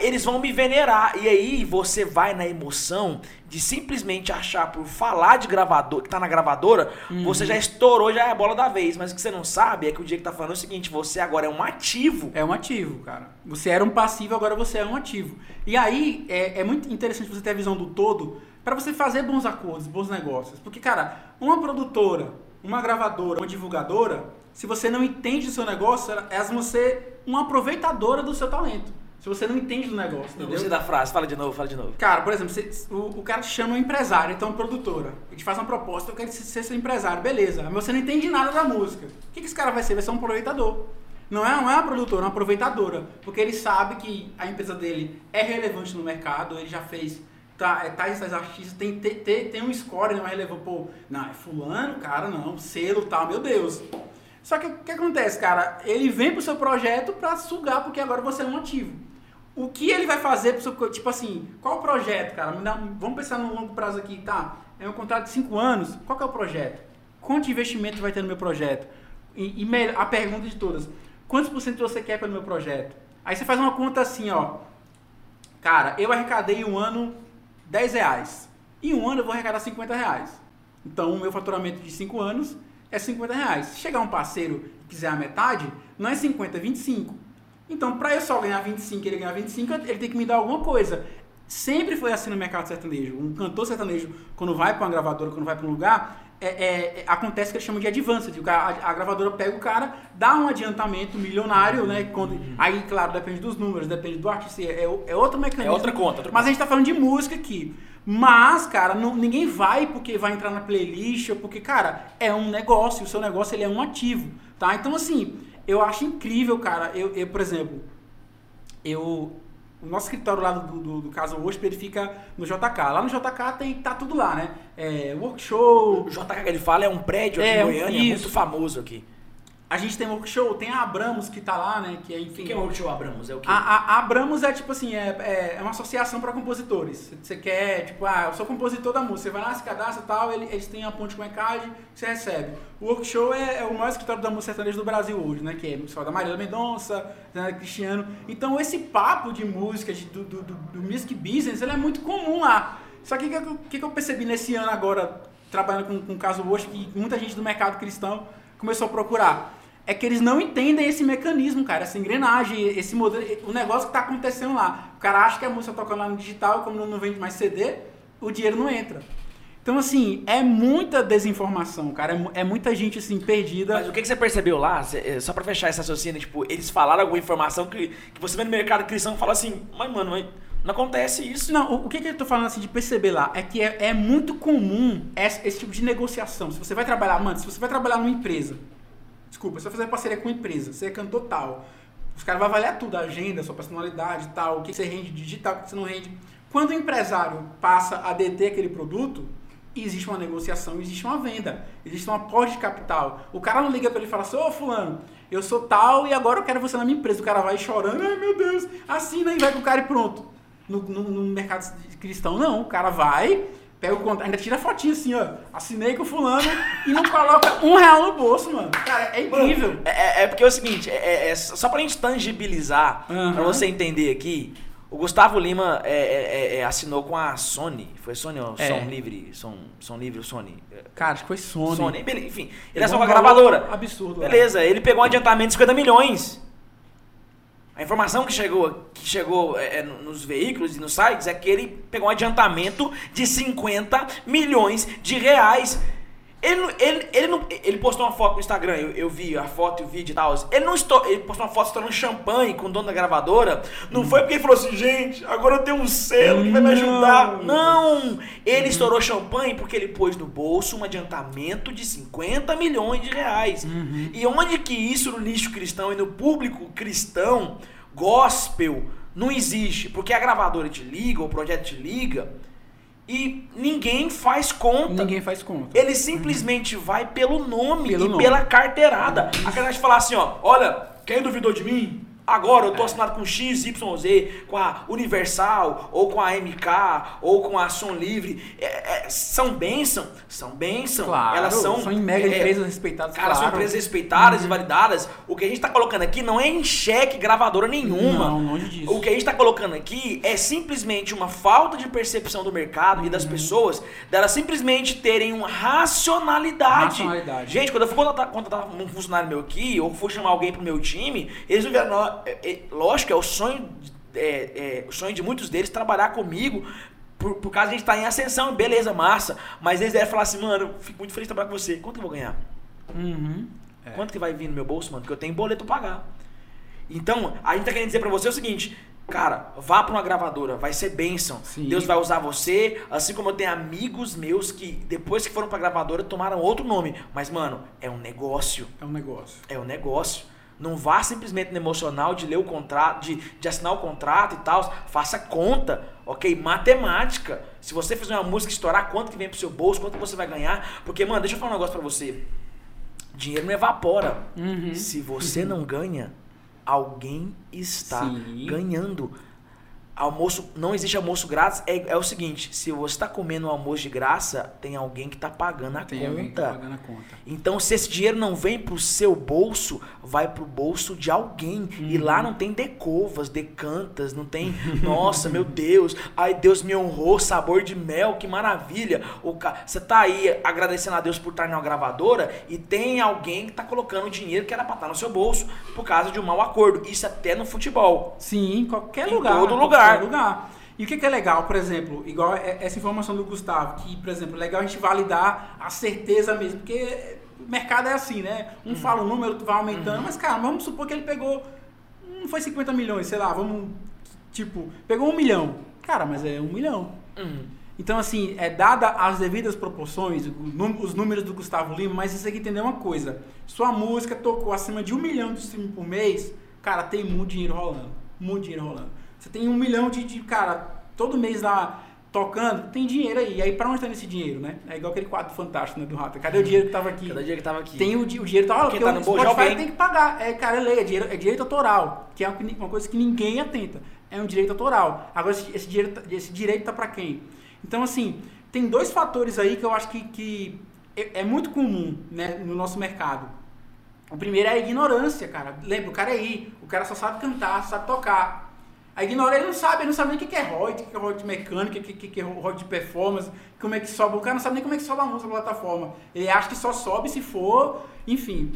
eles vão me venerar. E aí você vai na emoção de simplesmente achar por falar de gravador, que tá na gravadora, você já estourou, já é a bola da vez. Mas o que você não sabe é que o Diego tá falando é o seguinte: você agora é um ativo. É um ativo, cara. Você era um passivo, agora você é um ativo. E aí é, é muito interessante você ter a visão do todo para você fazer bons acordos, bons negócios. Porque, cara, uma produtora, uma gravadora, uma divulgadora, se você não entende do seu negócio, elas vão ser uma aproveitadora do seu talento. Se você não entende do negócio, Não entendeu? gostei da frase, fala de novo, fala de novo. Cara, por exemplo, você- o, o cara te chama um empresário, então produtora. Ele te faz uma proposta, eu quero ser seu empresário, beleza. Mas você não entende nada da música. O que, que esse cara vai ser? Vai ser um aproveitador. Não é, não é uma produtora, é uma aproveitadora. Porque ele sabe que a empresa dele é relevante no mercado, ele já fez tá, é, tais tais artistas, tem, tem, tem, tem um score, não é relevante, pô, não, é fulano, cara, não, selo tal, meu Deus. Só que o que acontece, cara? Ele vem pro seu projeto pra sugar, porque agora você é um ativo. O que ele vai fazer pro Tipo assim, qual o projeto, cara? Vamos pensar no longo prazo aqui, tá? É um contrato de 5 anos. Qual que é o projeto? Quanto investimento vai ter no meu projeto? E, e a pergunta de todas: quantos por cento você quer pelo meu projeto? Aí você faz uma conta assim, ó. Cara, eu arrecadei um ano 10 reais. Em um ano eu vou arrecadar 50 reais. Então o meu faturamento de 5 anos é 50 reais. Se chegar um parceiro e quiser a metade, não é 50, é 25. Então, para eu só ganhar 25 e ele ganhar 25, ele tem que me dar alguma coisa. Sempre foi assim no mercado sertanejo. Um cantor sertanejo, quando vai para uma gravadora, quando vai para um lugar, é, é- é- acontece que eles chamam de advanced. O cara- a, a gravadora pega o cara, dá um adiantamento milionário, né? Quando, Aí, claro, depende dos números, depende do artista, é, é outro mecanismo. É outra conta, outra Mas a gente tá falando de música aqui. Mas, cara, não- ninguém vai porque vai entrar na playlist ou porque, cara, é um negócio. O seu negócio ele é um ativo, tá? Então, assim, eu acho incrível, cara. Eu, eu por exemplo, eu. O nosso escritório lá do, do, do caso hoje, ele fica no JK. Lá no JK tem, tá tudo lá, né? É, workshop, O JK que ele fala é um prédio aqui É, em Goiânia, é isso. muito famoso aqui. A gente tem workshop, tem a Abramos que tá lá, né? Que é, O enfim. que que é o Show Abramos? É o quê? A, a- a Abramos é tipo assim, é, é, é uma associação para compositores. Você quer, tipo, ah, eu sou compositor da música. Você vai lá, se cadastra e tal, ele- eles têm a ponte com a ECAD, você recebe. O Workshow é, é o maior escritório da música sertaneja do Brasil hoje, né? Que é só da Marília Mendonça, da Cristiano. Então esse papo de música, de- do, do, do, do music business, ele é muito comum lá. Só que o que, eu- que, que eu percebi nesse ano agora, trabalhando com, com o caso hoje, que muita gente do mercado cristão começou a procurar? É que eles não entendem esse mecanismo, cara, essa engrenagem, esse modelo, o negócio que tá acontecendo lá. O cara acha que a música tocando lá no digital, como não vende mais CD, o dinheiro não entra. Então, assim, é muita desinformação, cara. É, é muita gente, assim, perdida. Mas o que, que você percebeu lá, é, só pra fechar essa raciocínio, tipo, eles falaram alguma informação que, que você vê no mercado cristão e fala assim, mas mano, mas não acontece isso. Não, o, o que, que eu tô falando assim de perceber lá é que é, é muito comum esse, esse tipo de negociação. Se você vai trabalhar, mano, se você vai trabalhar numa empresa, desculpa, você vai fazer parceria com empresa, você é cantor tal, os caras vão avaliar tudo, a agenda, sua personalidade tal, o que você rende digital, o que você não rende. Quando o empresário passa a deter aquele produto, existe uma negociação, existe uma venda, existe um aporte de capital. O cara não liga pra ele e fala assim, ô fulano, eu sou tal e agora eu quero você na minha empresa. O cara vai chorando, ai meu Deus, assina e vai com o cara e pronto. No, no- no mercado cristão, não. O cara vai, pega o contrato, ainda tira a fotinha assim, ó. Assinei com o fulano e não coloca um real no bolso, mano. Cara, é incrível. É, é- é porque é o seguinte, é, é- é só pra gente tangibilizar, Aham. pra você entender aqui, o Gustavo Lima é, é, é, assinou com a Sony, foi Sony ou. Som Livre? Som, Som Livre ou Sony? Cara, acho que foi Sony. Sony, enfim, ele assinou com a gravadora. Absurdo. Beleza, ele pegou um adiantamento de 50 milhões. A informação que chegou, que chegou é, é, nos veículos e nos sites é que ele pegou um adiantamento de 50 milhões de reais. Ele, ele, ele, não, ele postou uma foto no Instagram, eu, eu vi a foto e o vídeo e tal. Ele não estou, ele postou uma foto estourando champanhe com o dono da gravadora. Não foi porque ele falou assim, gente, agora eu tenho um selo que vai me ajudar. Não. Ele estourou champanhe porque ele pôs no bolso um adiantamento de 50 milhões de reais. E onde que isso no nicho cristão e no público cristão, gospel, não existe? Porque a gravadora te liga, o projeto te liga, e ninguém faz conta. Ninguém faz conta. Ele simplesmente vai pelo nome Pelo e nome. pela carteirada. A cara de falar assim, ó, olha, quem duvidou de mim? Agora eu tô assinado com XYZ, com a Universal, ou com a MK, ou com a Som Livre. É, é, são bênção, são bênção. Claro, elas são. são em mega é, empresas respeitadas, Cara, são claro. empresas respeitadas e validadas. O que a gente tá colocando aqui não é em xeque gravadora nenhuma. Não, longe disso. O que a gente tá colocando aqui é simplesmente uma falta de percepção do mercado e das Uhum. pessoas, delas simplesmente terem uma racionalidade. Racionalidade. Gente, quando eu for contratar, contratar um funcionário meu aqui, ou for chamar alguém pro meu time, eles não vieram. É- é- lógico, é o sonho, é, é, o sonho de muitos deles trabalhar comigo. Por, por causa de a gente estar em ascensão, beleza, massa. Mas eles devem falar assim, mano, eu fico muito feliz de trabalhar com você. Quanto que eu vou ganhar? Uhum. É. Quanto que vai vir no meu bolso, mano? Porque eu tenho boleto pra pagar. Então, a gente tá querendo dizer pra você o seguinte, cara, vá pra uma gravadora, vai ser bênção. Sim. Deus vai usar você, assim como eu tenho amigos meus que depois que foram pra gravadora tomaram outro nome. Mas, mano, é um negócio. É um negócio. É um negócio. Não vá simplesmente no emocional de ler o contrato, de, de assinar o contrato e tal. Faça conta, ok? Matemática. Se você fizer uma música estourar, quanto que vem pro seu bolso, quanto que você vai ganhar. Porque, mano, deixa eu falar um negócio pra você. Dinheiro não evapora. Uhum. Se você não ganha, alguém está Sim. ganhando. Almoço, não existe almoço grátis. É, é o seguinte, se você está comendo um almoço de graça, tem alguém que está pagando a Tem alguém que tá conta. pagando a conta. Então, se esse dinheiro não vem pro seu bolso, vai pro bolso de alguém. E Uhum. lá não tem decovas, decantas, não tem, nossa, meu Deus, ai Deus me honrou, sabor de mel, que maravilha. O ca... Você tá aí agradecendo a Deus por estar numa gravadora e tem alguém que tá colocando dinheiro que era pra estar no seu bolso por causa de um mau acordo. Isso até no futebol. Sim, em qualquer Em lugar. todo em lugar. Qualquer lugar. E o que que é legal, por exemplo, igual é- essa informação do Gustavo, que, por exemplo, é legal a gente validar a certeza mesmo, porque o mercado é assim, né? Um fala um número, outro vai aumentando, mas, cara, vamos supor que ele pegou, não foi 50 milhões, sei lá, vamos, tipo, pegou um milhão. Cara, mas é um milhão. Hum. Então, assim, é dada as devidas proporções, os números do Gustavo Lima, mas você tem que entender uma coisa. Sua música tocou acima de um milhão de streams por mês, cara, tem muito dinheiro rolando. Muito dinheiro rolando. Você tem um milhão de, de cara, todo mês lá tocando, tem dinheiro aí. E aí, pra onde tá nesse dinheiro, né? É igual aquele quadro fantástico, né, do Rato. Cadê o dinheiro que tava aqui? Cada dia que tava aqui. Tem o, o dinheiro tá lá, Quem porque tá o Spotify tem que pagar. É, cara, é lei, é, dinheiro, é direito autoral, que é uma, uma coisa que ninguém atenta. É um direito autoral. Agora, esse, esse direito, tá- esse direito tá pra quem? Então, assim, tem dois fatores aí que eu acho que, que é, é muito comum né, no nosso mercado. O primeiro é a ignorância, cara. Lembra, o cara é aí, o cara só sabe cantar, só sabe tocar. A ignorância, ele não sabe, ele não sabe nem o que é royalty, o que é royalty mecânica, o que é royalty de performance, como é que sobe, o cara não sabe nem como é que sobe a música na plataforma. Ele acha que só sobe se for, enfim.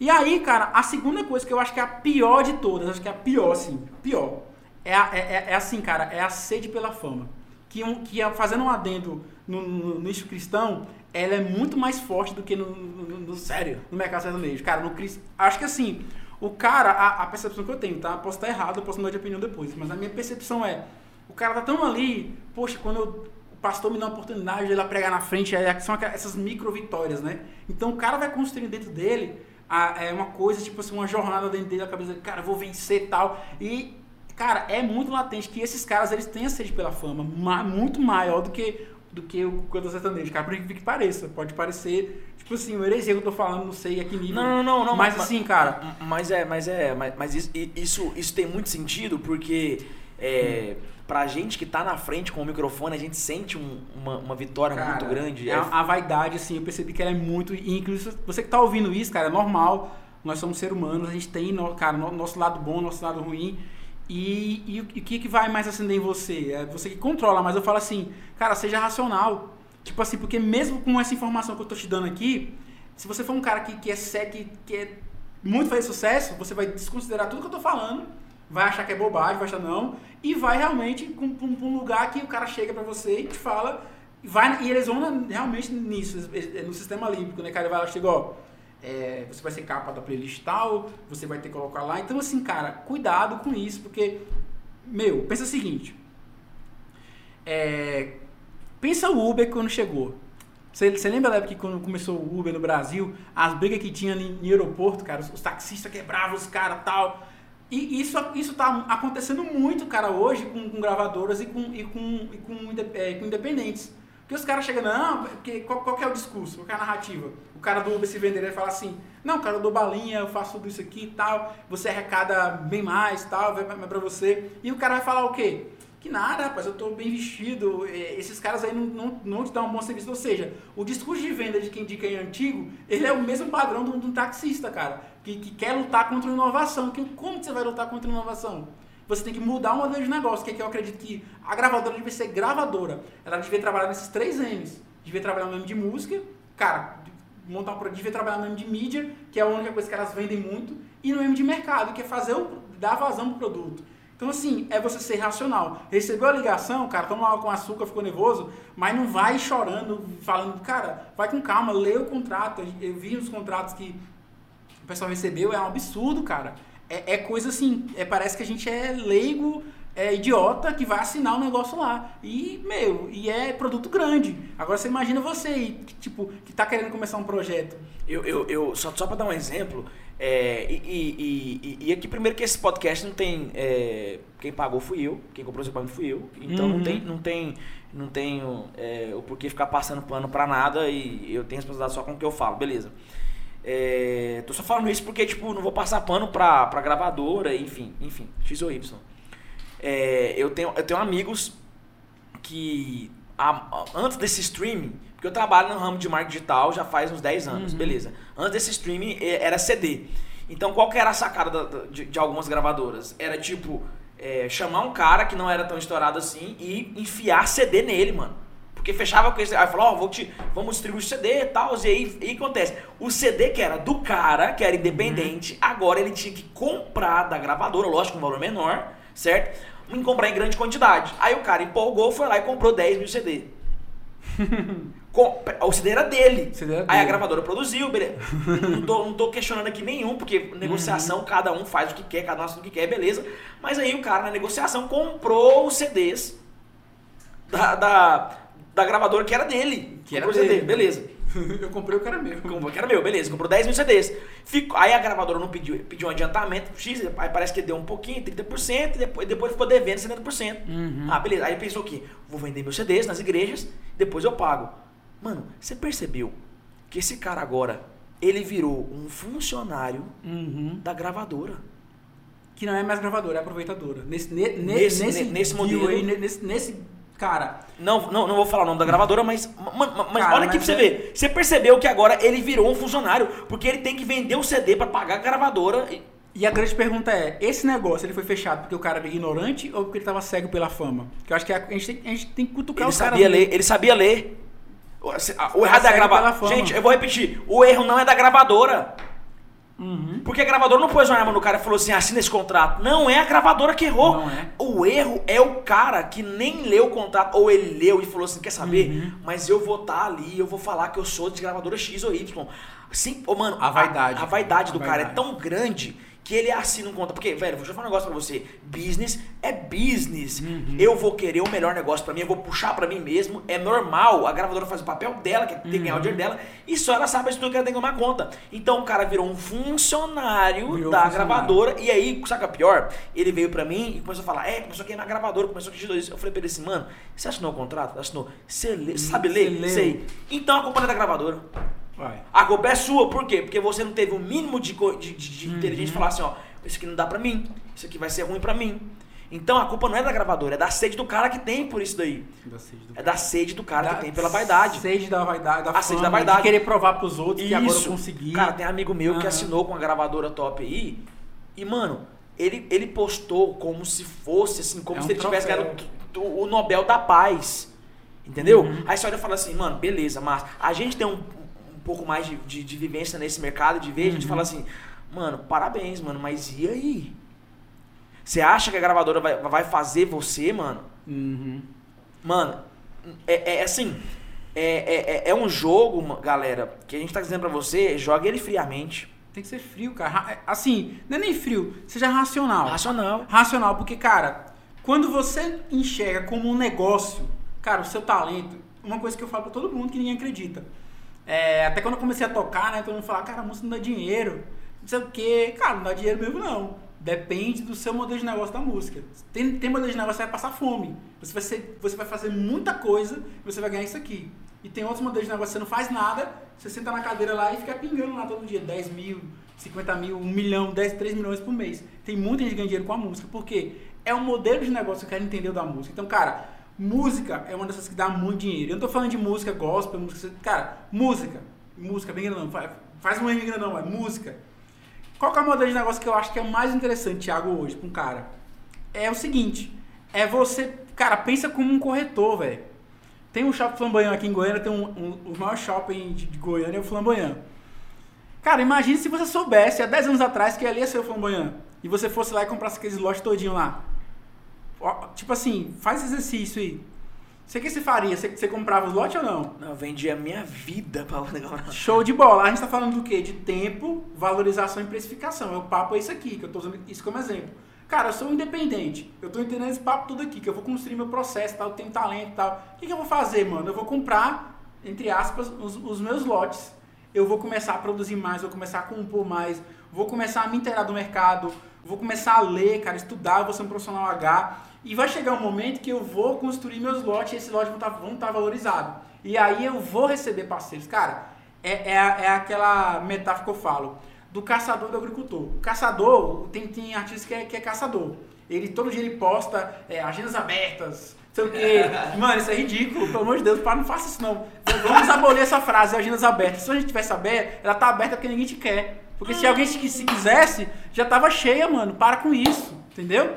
E aí, cara, a segunda coisa que eu acho que é a pior de todas, acho que é a pior, assim, pior, é, é, é- é assim, cara, é a sede pela fama. Que, um, que é- fazendo um adendo no, no, cristão, ela é muito mais forte do que no, no, no- Sério? no mercado sertanejo. Cara, no acho que assim, o cara, a, a percepção que eu tenho, tá? Posso estar errado, posso mudar de opinião depois, mas a minha percepção é, o cara tá tão ali, poxa, quando eu- o pastor me dá uma oportunidade de ir lá pregar na frente, é, são essas micro vitórias, né? Então o cara vai construindo dentro dele a- é uma coisa, tipo assim, uma jornada dentro dele, a cabeça dele, cara, vou vencer tal. E, cara, é muito latente que esses caras, eles têm a sede pela fama, ma- muito maior do que do que o cantor sertanejo, cara, por que que pareça, pode parecer, tipo assim, uma heresia que eu tô falando, não sei a que nível. Não, não, não, não. Mas assim, cara, Mas é, mas é, mas, mas isso, isso, isso tem muito sentido porque é, pra gente que tá na frente com o microfone, a gente sente um- uma, uma vitória Cara, muito grande. é É- a, vaidade, assim, eu percebi que ela é muito. Inclusive, você que tá ouvindo isso, cara, é normal. Nós somos seres humanos, a gente tem, cara, no- nosso lado bom, nosso lado ruim. E, e o e o que, que vai mais acender em você? É você que controla, mas eu falo assim, cara, seja racional. Tipo assim, porque mesmo com essa informação que eu tô te dando aqui, se você for um cara que, que é sé- que, é muito fazer sucesso, você vai desconsiderar tudo que eu tô falando, vai achar que é bobagem, vai achar não, e vai realmente pra um, lugar que o cara chega pra você e te fala, vai, e eles vão realmente nisso, no sistema límbico, né, cara? Ele vai lá, chega, ó, é, você vai ser capa da playlist tal, você vai ter que colocar lá. Então, assim, cara, cuidado com isso, porque, meu, pensa o seguinte, é, pensa o Uber quando chegou. Você, lembra da época que quando começou o Uber no Brasil, as brigas que tinha em, em aeroporto, cara, os, os taxistas quebravam os caras tal. E isso, isso tá acontecendo muito, cara, hoje com, com gravadoras e com, e com, e com, é, com independentes. Porque os caras chegam, não, porque qual, qual é o discurso, qual é a narrativa? O cara do Uber se vender, ele fala assim, não, cara, eu dou balinha, eu faço tudo isso aqui e tal, você arrecada bem mais tal, vai pra você. E o cara vai falar o quê? Que nada, rapaz, eu tô bem vestido, esses caras aí não, não, não te dão um bom serviço. Ou seja, o discurso de venda de quem, quem é antigo, ele é o mesmo padrão de um, taxista, cara, que, que quer lutar contra inovação. Que, como que você vai lutar contra inovação? Você tem que mudar o modelo de negócio, que é que eu acredito que a gravadora devia ser gravadora. Ela devia trabalhar nesses três M's. Devia trabalhar no M de música, cara, montar um produto, devia trabalhar no M de mídia, que é a única coisa que elas vendem muito, e no M de mercado, que é fazer o, dar vazão pro produto. Então, assim, é você ser racional. Recebeu a ligação, cara, toma água com açúcar, ficou nervoso, mas não vai chorando, falando, cara, vai com calma, lê o contrato. Eu vi os contratos que o pessoal recebeu, é um absurdo, cara. É, é coisa assim, é, parece que a gente é leigo, é idiota que vai assinar o um negócio lá. E, meu, e é produto grande. Agora você imagina você aí, que, tipo, que tá querendo começar um projeto. Eu, eu, eu só, só pra dar um exemplo, é, e, e, e, e, aqui primeiro que esse podcast não tem. É, quem pagou fui eu, quem comprou esse equipamento fui eu. Então uhum. não tem, não tem, não tenho é, o porquê ficar passando pano pra nada e eu tenho responsabilidade só com o que eu falo, beleza. É, tô só falando isso porque, tipo, não vou passar pano pra, pra gravadora, enfim, enfim, X ou Y. É, eu, tenho, eu tenho amigos que a, antes desse streaming porque eu trabalho no ramo de marketing digital já faz uns 10 anos, uhum. beleza. Antes desse streaming era CD. Então qual que era a sacada de, de algumas gravadoras? Era tipo, é, chamar um cara que não era tão estourado assim e enfiar CD nele, mano. Porque fechava com esse. Aí falou, ó, oh, vou te, vamos distribuir o CD e tal. E aí, e aí acontece. O CD que era do cara, que era independente, uhum. agora ele tinha que comprar da gravadora, lógico, um valor menor, certo? Em comprar em grande quantidade. Aí o cara empolgou, foi lá e comprou 10 mil CD. O CD era dele. CD era Aí dele. a gravadora produziu, beleza. não, tô, não tô questionando aqui nenhum, porque negociação, uhum. cada um faz o que quer, cada um faz o que quer, beleza. Mas aí o cara na negociação comprou os CDs da, da, da gravadora que era dele. Que era dele. CD, beleza. Eu comprei o que era meu. Comprei o que era meu, beleza. Comprou 10 mil CDs. Fico, aí a gravadora não pediu, pediu um adiantamento X, aí parece que deu um pouquinho, 30%, e depois, depois ficou devendo 70%. Uhum. Ah, beleza. Aí pensou que vou vender meus CDs nas igrejas, depois eu pago. Mano, você percebeu que esse cara agora, ele virou um funcionário uhum. da gravadora. Que não é mais gravadora, é aproveitadora. Nesse, ne, nesse, nesse, nesse modelo aí, nesse, nesse Cara. Não, não, não vou falar o nome da gravadora, mas. mas, mas cara, olha aqui pra você é... ver. Você percebeu que agora ele virou um funcionário, porque ele tem que vender o CD para pagar a gravadora. E... e... a grande pergunta é: esse negócio ele foi fechado porque o cara era ignorante ou porque ele tava cego pela fama? Que eu acho que a, gente, tem, a gente tem que cutucar ele os sabia ler, Ele sabia ler. O erro é da gravadora. Gente, eu vou repetir. O erro não é da gravadora. Uhum. Porque a gravadora não pôs uma arma no cara e falou assim: assina esse contrato. Não é a gravadora que errou. É. O erro é o cara que nem leu o contrato, ou ele leu e falou assim: quer saber? Uhum. Mas eu vou estar tá ali, eu vou falar que eu sou de gravadora X ou Y. Sim, oh, mano, a vaidade. A, a vaidade do a cara é tão grande que ele assina um contrato. Porque, velho, vou falar um negócio pra você. Business é business. Uhum. Eu vou querer o melhor negócio para mim, eu vou puxar para mim mesmo. É normal. A gravadora faz o papel dela, que tem que ganhar o dinheiro dela, e só ela sabe a estrutura que ela tem que tomar conta. Então o cara virou um funcionário virou da funcionário. gravadora. E aí, é pior? Ele veio para mim e começou a falar: é, começou a queimar a gravadora, começou a queimar isso. Eu falei pra ele assim, mano, você assinou o contrato? Assinou. Você lê, sabe ler? Sei. Então a é da gravadora. Vai. A culpa é sua, por quê? Porque você não teve o mínimo de, de, de, uhum. inteligência de falar assim, ó, isso aqui não dá pra mim, isso aqui vai ser ruim pra mim. Então a culpa não é da gravadora, é da sede do cara que tem por isso daí. Da é da sede do cara da que tem pela vaidade. Sede da vaidade, da a fama, sede da vaidade. De querer provar pros outros isso. que agora eu consegui. Cara, tem amigo meu uhum. que assinou com a gravadora top aí. E, mano, ele, ele postou como se fosse, assim, como é se um ele tivesse ganhado o Nobel da Paz. Entendeu? Uhum. Aí você olha e fala assim, mano, beleza, mas a gente tem um, um pouco mais de, de, de, vivência nesse mercado, de ver, uhum. a gente uhum. fala assim, Mano, parabéns, mano, mas e aí? Você acha que a gravadora vai, vai fazer você, mano? Uhum. Mano, é, é assim. É, é, é um jogo, galera, que a gente tá dizendo pra você, joga ele friamente. Tem que ser frio, cara. É, assim, não é nem frio, seja racional. Racional. Racional, porque, cara, quando você enxerga como um negócio, cara, o seu talento, uma coisa que eu falo pra todo mundo que ninguém acredita. É, até quando eu comecei a tocar, né, todo mundo fala, cara, música não dá dinheiro não sei o quê. Cara, não dá dinheiro mesmo, não. Depende do seu modelo de negócio da música. Tem, tem modelo de negócio que vai passar fome. Você vai, ser, você vai fazer muita coisa e você vai ganhar isso aqui. E tem outros modelos de negócio que você não faz nada, você senta na cadeira lá e fica pingando lá todo dia. 10 mil, 50 mil, 1 milhão, 10, 3 milhões por mês. Tem muita gente ganhando dinheiro com a música. Por quê? É um modelo de negócio que eu quero entender da música. Então, cara, música é uma dessas que dá muito dinheiro. Eu não tô falando de música gospel, música. Cara, música. Música, bem grandão. Faz um M grandão, é música qual que é o modelo de negócio que eu acho que é mais interessante, Thiago, hoje, para um cara? É o seguinte, é você, cara, pensa como um corretor, velho. Tem um shopping flamboyant aqui em Goiânia, tem um, um, o maior shopping de, de Goiânia é o flamboyant. Cara, imagine se você soubesse há 10 anos atrás que ali ia ser o flamboyant e você fosse lá e comprasse aqueles lotes todinho lá. Tipo assim, faz exercício aí. Você que você faria? Você, você comprava os lotes ou não? Não, eu vendi a minha vida pra o negócio. Show de bola. A gente tá falando do quê? De tempo, valorização e precificação. O papo é isso aqui, que eu tô usando isso como exemplo. Cara, eu sou independente. Eu tô entendendo esse papo tudo aqui, que eu vou construir meu processo, tal, eu tenho talento e tal. O que, que, eu vou fazer, mano? Eu vou comprar, entre aspas, os, os meus lotes. Eu vou começar a produzir mais, vou começar a compor mais, vou começar a me inteirar do mercado, vou começar a ler, cara, estudar, vou ser um profissional H e vai chegar um momento que eu vou construir meus lotes e esses lotes vão estar, tá, vão tá valorizados. E aí eu vou receber parceiros. Cara, é, é, é aquela metáfora que eu falo do caçador do agricultor. O caçador, tem, tem artista que é, que é caçador. Ele todo dia ele posta é, agendas abertas, sei o quê. Mano, isso é ridículo, pelo amor de Deus, para, não faça isso não. Vamos abolir essa frase, agendas abertas. Se a gente tivesse aberta, ela tá aberta porque ninguém te quer. Porque se alguém se quisesse, já tava cheia, mano. Para com isso, entendeu?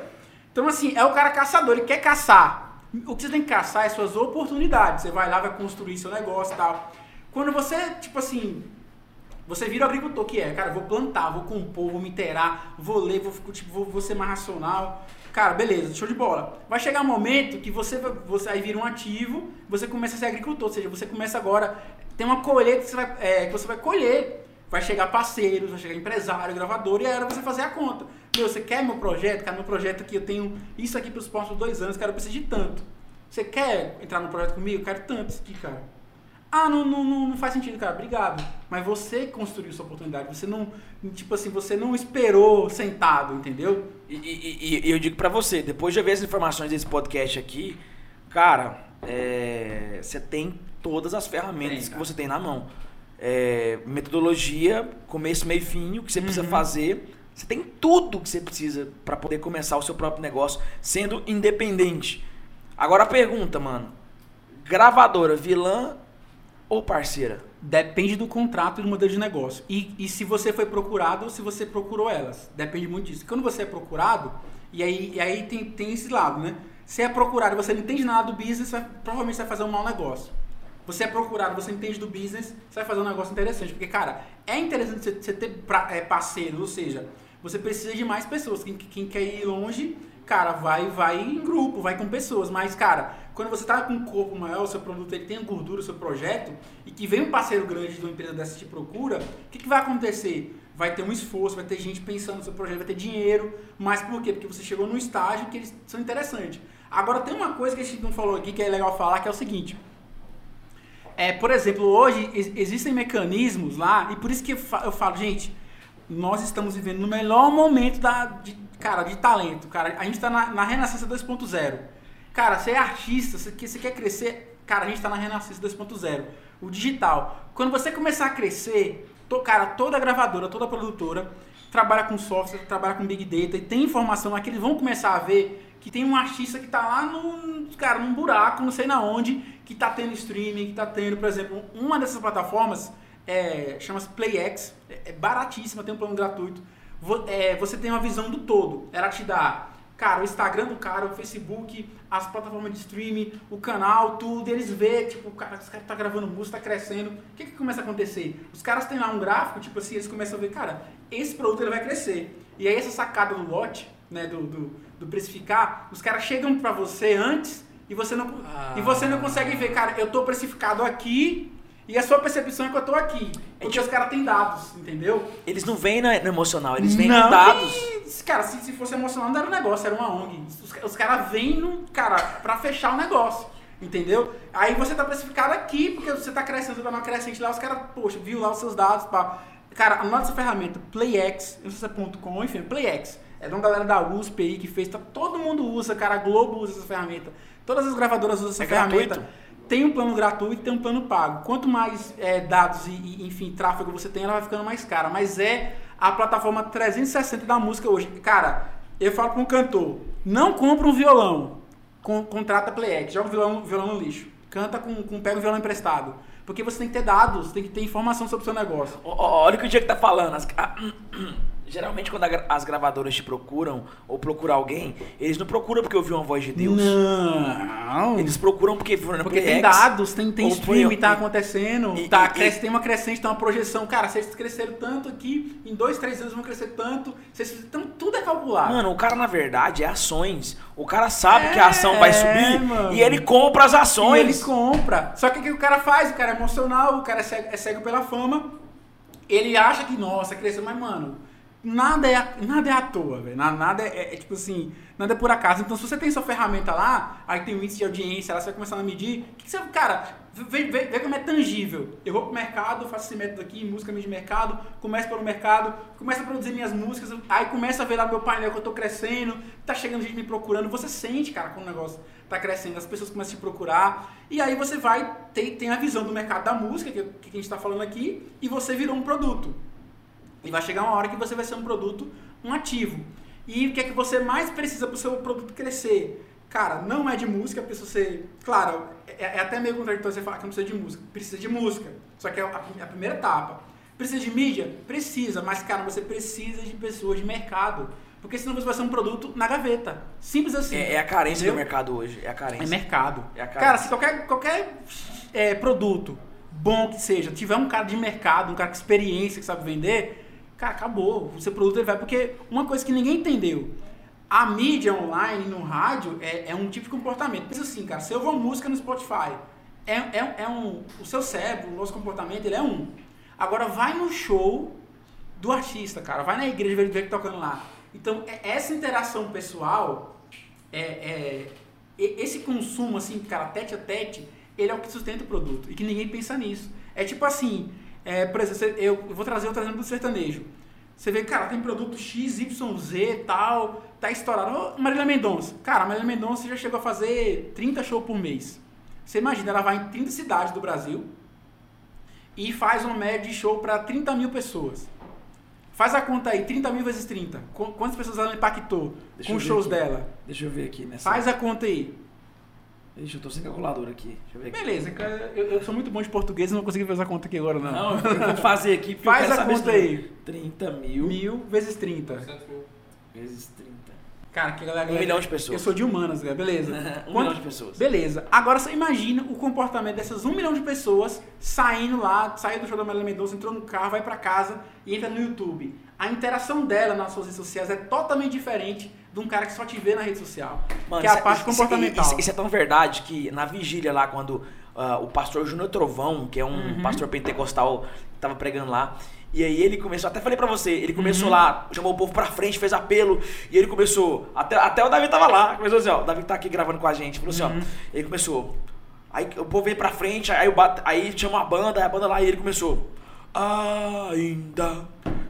Então, assim, é o cara caçador, ele quer caçar. O que você tem que caçar é suas oportunidades. Você vai lá, vai construir seu negócio e tal. Quando você, tipo assim, você vira o agricultor que é, cara, vou plantar, vou compor, vou me inteirar, vou ler, vou, tipo, vou, vou ser mais racional. Cara, beleza, show de bola. Vai chegar um momento que você, você aí vira um ativo, você começa a ser agricultor, ou seja, você começa agora, tem uma colheita que você vai, é, que você vai colher vai chegar parceiros, vai chegar empresário, gravador, e era você fazer a conta. Meu, você quer meu projeto? Cara, meu projeto aqui, eu tenho isso aqui para os próximos dois anos, cara, eu preciso de tanto. Você quer entrar no projeto comigo? Eu quero tanto isso aqui, cara. Ah, não, não, não, não faz sentido, cara. Obrigado. Mas você construiu sua oportunidade. Você não, tipo assim, você não esperou sentado, entendeu? E, e, e eu digo para você, depois de ver as informações desse podcast aqui, cara, é, você tem todas as ferramentas tem, que você tem na mão é, metodologia, começo, meio e fim, o que você precisa uhum. fazer. Você tem tudo que você precisa para poder começar o seu próprio negócio sendo independente. Agora a pergunta, mano: gravadora, vilã ou parceira? Depende do contrato e do modelo de negócio. E, e se você foi procurado ou se você procurou elas. Depende muito disso. Quando você é procurado, e aí, e aí tem, tem esse lado, né? Se é procurado e você não entende nada do business, vai, provavelmente você vai fazer um mau negócio você é procurado, você entende do business, você vai fazer um negócio interessante. Porque, cara, é interessante você, ter é, parceiros, ou seja, você precisa de mais pessoas. Quem, quem, quer ir longe, cara, vai, vai em grupo, vai com pessoas. Mas, cara, quando você tá com um corpo maior, o seu produto ele tem gordura, o seu projeto, e que vem um parceiro grande de uma empresa dessa te procura, o que, que vai acontecer? Vai ter um esforço, vai ter gente pensando no seu projeto, vai ter dinheiro. Mas por quê? Porque você chegou num estágio que eles são interessantes. Agora, tem uma coisa que a gente não falou aqui que é legal falar, que é o seguinte é, por exemplo, hoje existem mecanismos lá, e por isso que eu falo, gente, nós estamos vivendo no melhor momento da, de, cara, de talento. Cara, a gente está na, na Renascença 2.0. Cara, você é artista, você, quer crescer, cara, a gente está na Renascença 2.0. O digital. Quando você começar a crescer, to, cara, toda gravadora, toda produtora trabalha com software, trabalha com big data e tem informação aqui, eles vão começar a ver que tem um artista que tá lá no, cara, num buraco, não sei na onde, que tá tendo streaming, que tá tendo, por exemplo, uma dessas plataformas é, chama-se PlayX, é, baratíssima, tem um plano gratuito. É, você tem uma visão do todo. Ela te dá, cara, o Instagram do cara, o Facebook, as plataformas de streaming, o canal, tudo. Eles vê, tipo, cara, esse cara tá gravando música, tá crescendo. O que que começa a acontecer? Os caras têm lá um gráfico, tipo assim, eles começam a ver, cara, esse produto ele vai crescer. E aí essa sacada do lote, né, do, do do precificar, os caras chegam para você antes e você não ah. e você não consegue ver, cara, eu tô precificado aqui e a sua percepção é que eu tô aqui. É porque é os caras têm dados, entendeu? Eles não vêm no emocional, eles vêm com dados. E, cara, se, se fosse emocional não era um negócio, era uma ONG. Os, os caras vêm, no, cara, pra fechar o negócio. Entendeu? Aí você tá precificado aqui, porque você tá crescendo, você tá numa crescente lá, os caras, poxa, viu lá os seus dados, pá. Cara, a nossa ferramenta, PlayX, não sei se é .com, enfim, PlayX É de uma galera da USP aí que fez, tá, todo mundo usa, cara, a Globo usa essa ferramenta. Todas as gravadoras usam essa É ferramenta. gratuito? Tem um plano gratuito e tem um plano pago. Quanto mais é, dados e, e, enfim, tráfego você tem, ela vai ficando mais cara. Mas é a plataforma 360 da música hoje. Cara, eu falo para um cantor, não compra um violão, con- contrata playback, joga o violão, violão no lixo. Canta com, com pega o violão emprestado. Porque você tem que ter dados, tem que ter informação sobre o seu negócio. Olha o que o Diego tá falando. As- geralmente, quando a as gravadoras te procuram ou procuram alguém, eles não procuram porque ouviu uma voz de Deus. Não. Eles procuram porque na Porque tem dados, tem, tem stream, tá e- acontecendo, e- tá, e- cresce, e- tem uma crescente, tem uma projeção. Cara, eles cresceram tanto aqui, em dois, três anos vão crescer tanto. eles- Então tudo é calculado. Mano, o cara, na verdade, é ações. O cara sabe É, que a ação vai subir mano. e ele compra as e ações. ele compra. Só que o que o cara faz? O cara é emocional, o cara é cego, é cego pela fama. Ele acha que, nossa, cresceu, mas, mano, nada é, nada é à toa, velho. Nada, é, é, tipo assim, nada é por acaso. Então, se você tem sua ferramenta lá, aí tem um índice de audiência, lá você vai começando a medir. Que, que você, cara, vê, vê, vê como é tangível. Eu vou pro mercado, faço esse método aqui, música de mercado, começo pelo mercado, começo a produzir minhas músicas, aí começa a ver lá meu painel que eu tô crescendo, tá chegando gente me procurando. Você sente, cara, quando o negócio tá crescendo, as pessoas começam a te procurar. E aí você vai, tem, tem a visão do mercado da música, que, que a gente tá falando aqui, e você virou um produto. E vai chegar uma hora que você vai ser um produto, um ativo. E o que é que você mais precisa para o seu produto crescer? Cara, não é de música, porque se você. Claro, é, é até meio contraditório você falar que não precisa de música. Precisa de música. Só que é a, a primeira etapa. Precisa de mídia? Precisa, mas, cara, você precisa de pessoas de mercado. Porque senão você vai ser um produto na gaveta. Simples assim. É, é a carência Entendeu? do mercado hoje. É a carência. É mercado. É a carência. cara, se qualquer, qualquer é, produto bom que seja, tiver um cara de mercado, um cara com experiência que sabe vender, cara, acabou. O seu produto ele vai. Porque uma coisa que ninguém entendeu. A mídia online, no rádio, é, é um tipo de comportamento. Pensa assim, cara, você ouve uma música no Spotify, é, é, é um. O seu cérebro, o nosso comportamento, ele é um. Agora vai no show do artista, cara. Vai na igreja ver ele tocando lá. Então, é- essa interação pessoal, é, é- esse consumo, assim, cara, tete a tete, ele é o que sustenta o produto. E que ninguém pensa nisso. É tipo assim, é, por exemplo, eu vou trazer outro exemplo do sertanejo. Você vê, cara, tem produto X, Y, Z tal, tá estourado. Ô, Marília Mendonça. Cara, a Marília Mendonça já chegou a fazer 30 shows por mês. Você imagina, ela vai em 30 cidades do Brasil e faz uma média de show para 30 mil pessoas. Faz a conta aí, 30 mil vezes 30. Qu- Quantas pessoas ela impactou Deixa com os shows aqui. dela? Deixa eu ver aqui nessa. Faz a conta aí. Deixa eu tô sem calculadora aqui. Deixa eu ver aqui. Beleza, cara, eu, eu sou muito bom de português e não consegui fazer a conta aqui agora, não. Não, eu vou fazer aqui. porque Faz eu quero a saber conta aí. número. 30 mil Mil vezes 30. vezes 30. Cara, que galera. Um milhão de pessoas. Eu sou de humanas, galera. Beleza. Um milhão de pessoas. Beleza. Agora você imagina o comportamento dessas um milhão de pessoas saindo lá, saindo do show da Marília Mendonça, entrou no carro, vai pra casa e entra no YouTube. A interação dela nas suas redes sociais é totalmente diferente de um cara que só te vê na rede social. Mano, que é a isso parte isso- comportamental. Isso, isso é tão verdade que na vigília lá, quando ah, o pastor Júnior Trovão, que é um Uhum. pastor pentecostal, tava pregando lá. E aí ele começou, até falei pra você, ele começou Uhum. lá, chamou o povo pra frente, fez apelo, e ele começou, até, até o Davi tava lá, começou assim, ó, o Davi tá aqui gravando com a gente, falou assim, Uhum. ó, ele começou, aí o povo veio pra frente, aí, o aí chamou a banda, aí a banda lá, e ele começou, ainda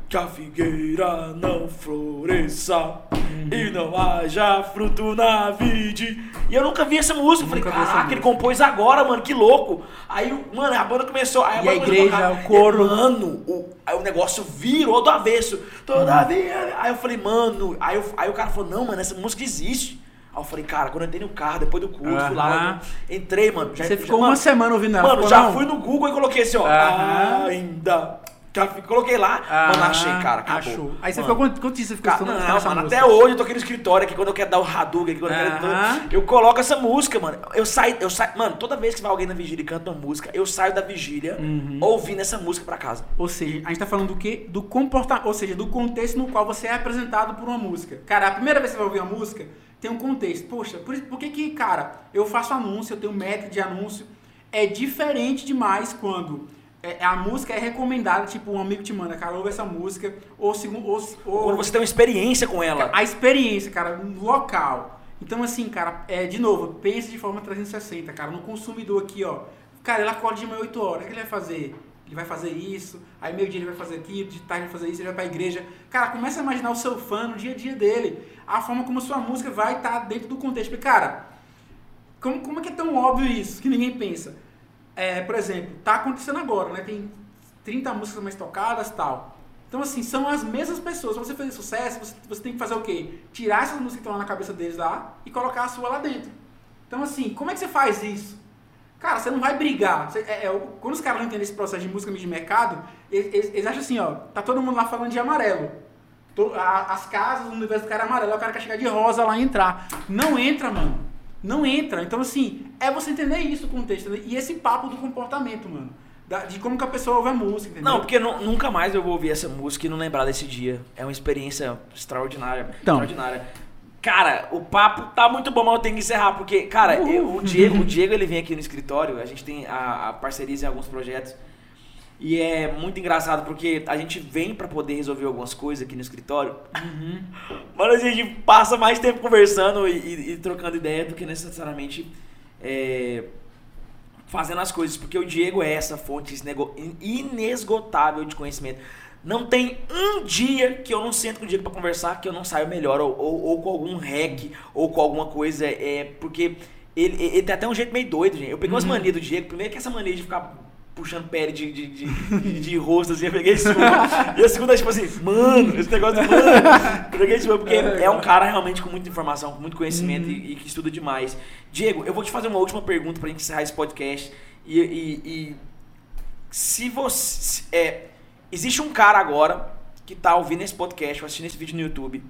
que a figueira não floresça Uhum. e não haja fruto na vide. E eu nunca vi essa música. Eu falei, caraca, ele compôs agora, mano, que louco. Aí, mano, a banda começou. Aí E a banda começou igreja, tocar. o coro. E, mano, o, aí o negócio virou do avesso. Todavia. Aí eu falei, mano. Aí, eu- aí o cara falou, não, mano, essa música existe. Aí eu falei, cara, quando eu entrei no carro, depois do culto, fui lá, mano, entrei, mano. já- Você já- ficou mano, uma semana ouvindo ela. Mano, já não? fui no Google e coloquei assim, ó. Ainda. Coloquei lá, mano, Ah, achei, cara. Acabou. Achou. Aí você Mano. ficou quanto, quanto dias você ficou Cara, não, mano, música? até hoje eu tô aqui no escritório aqui, quando eu quero dar o Hadouken, quando eu Aham. quero. Eu coloco essa música, mano. Eu saio, eu saio. Mano, toda vez que vai alguém na vigília e canta uma música, eu saio da vigília Uhum. ouvindo essa música pra casa. Ou seja, a gente tá falando do quê? Do comportamento, ou seja, do contexto no qual você é apresentado por uma música. Cara, a primeira vez que você vai ouvir uma música, tem um contexto. Poxa, por, isso- por que que, cara, eu faço anúncio, eu tenho métrica de anúncio. É diferente demais quando é, a música é recomendada, tipo, um amigo te manda, cara, ouve essa música, ou, segun- ou, ou Quando você tem uma experiência com ela. a experiência, cara, no local. Então, assim, cara, é, de novo, pense de forma 360, cara, no consumidor aqui, ó. Cara, ele acorda de manhã 8 horas, o que ele vai fazer? ele vai fazer isso, aí meio dia ele vai fazer aquilo, de tarde ele vai fazer isso, ele vai pra igreja. Cara, começa a imaginar o seu fã no dia a dia dele, a forma como a sua música vai estar tá dentro do contexto. Porque, cara, como, como é que é tão óbvio isso que ninguém pensa? É, por exemplo, tá acontecendo agora, né? Tem 30 músicas mais tocadas tal. Então, assim, são as mesmas pessoas. Pra você fazer sucesso, você, você tem que fazer o quê? Tirar essas músicas que estão lá na cabeça deles lá e colocar a sua lá dentro. Então, assim, como é que você faz isso? Cara, você não vai brigar. Você, é, é, quando os caras não entendem esse processo de música de mercado, eles, eles, acham assim, ó, tá todo mundo lá falando de amarelo. As casas, o universo do cara é amarelo, o cara quer chegar de rosa lá e entrar. Não entra, mano. Não entra. Então, assim, é você entender isso, o contexto. E esse papo do comportamento, mano de como que a pessoa ouve a música, entendeu? Não, porque nunca mais eu vou ouvir essa música e não lembrar desse dia. É uma experiência extraordinária. Então. Extraordinária. Cara, o papo tá muito bom, mas eu tenho que encerrar, porque, cara, eu, o Diego, o Diego ele vem aqui no escritório, a gente tem a, a parcerias em alguns projetos. E é muito engraçado porque a gente vem para poder resolver algumas coisas aqui no escritório. Uhum. Mas a gente passa mais tempo conversando e, e, e trocando ideia do que necessariamente é, fazendo as coisas, porque o Diego é essa fonte inesgotável de conhecimento. Não tem um dia que eu não sento com o Diego para conversar que eu não saio melhor, ou, ou, ou, com algum hack, ou com alguma coisa, é porque ele, ele tem até um jeito meio doido, gente. Eu peguei umas uhum. manias do Diego, primeiro que essa mania de ficar puxando pele de, de, de, de, rosto, assim, eu peguei isso. e a segunda, tipo assim, mano, esse negócio de mano. Eu peguei isso porque é, é um cara realmente com muita informação, com muito conhecimento uhum. e, e, que estuda demais. Diego, eu vou te fazer uma última pergunta pra gente encerrar esse podcast. E, e, e se você. É, existe um cara agora que tá ouvindo esse podcast, assistindo esse vídeo no YouTube,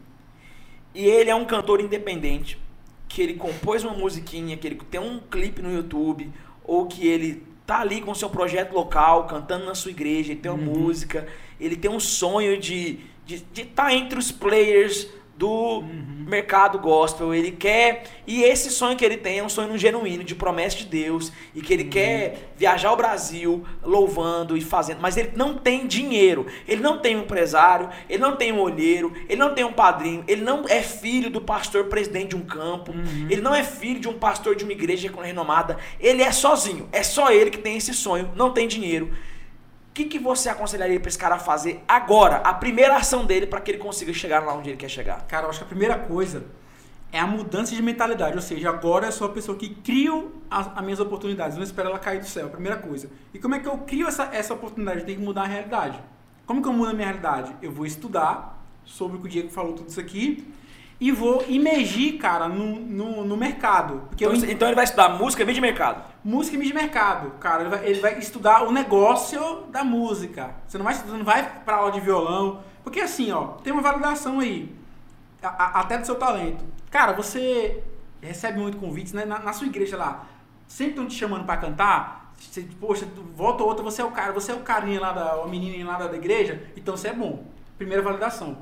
e ele é um cantor independente, que ele compôs uma musiquinha, que ele tem um clipe no YouTube, ou que ele tá ali com o seu projeto local, cantando na sua igreja, ele tem uma uhum. música, ele tem um sonho de estar de, de tá entre os players do uhum. mercado gospel. Ele quer. E esse sonho que ele tem é um sonho genuíno, de promessa de Deus. E que ele uhum. quer viajar ao Brasil louvando e fazendo. Mas ele não tem dinheiro. Ele não tem um empresário. Ele não tem um olheiro. Ele não tem um padrinho. Ele não é filho do pastor presidente de um campo. Uhum. Ele não é filho de um pastor de uma igreja renomada. Ele é sozinho. É só ele que tem esse sonho. Não tem dinheiro que, que você aconselharia para esse cara fazer agora, a primeira ação dele para que ele consiga chegar lá onde ele quer chegar? Cara, eu acho que a primeira coisa é a mudança de mentalidade, ou seja, agora eu sou a pessoa que crio as, as minhas oportunidades, não espero ela cair do céu, a primeira coisa. E como é que eu crio essa, essa oportunidade? Eu tenho que mudar a realidade. Como que eu mudo a minha realidade? Eu vou estudar sobre o que o Diego falou tudo isso aqui e vou imergir, cara, no, no, no mercado. Porque então, eu, então ele vai estudar música e mídia de mercado? Música e mídia de mercado, cara. Ele vai, ele vai, estudar o negócio da música. Você não vai, não vai pra aula de violão. Porque assim, ó, tem uma validação aí. A, a, até do seu talento. Cara, você recebe muito convites, né? Na, na sua igreja lá. Sempre estão te chamando para cantar. Você, poxa, volta ou outra, você é o cara, você é o carinha lá da, o menininho lá da igreja, então você é bom. Primeira validação.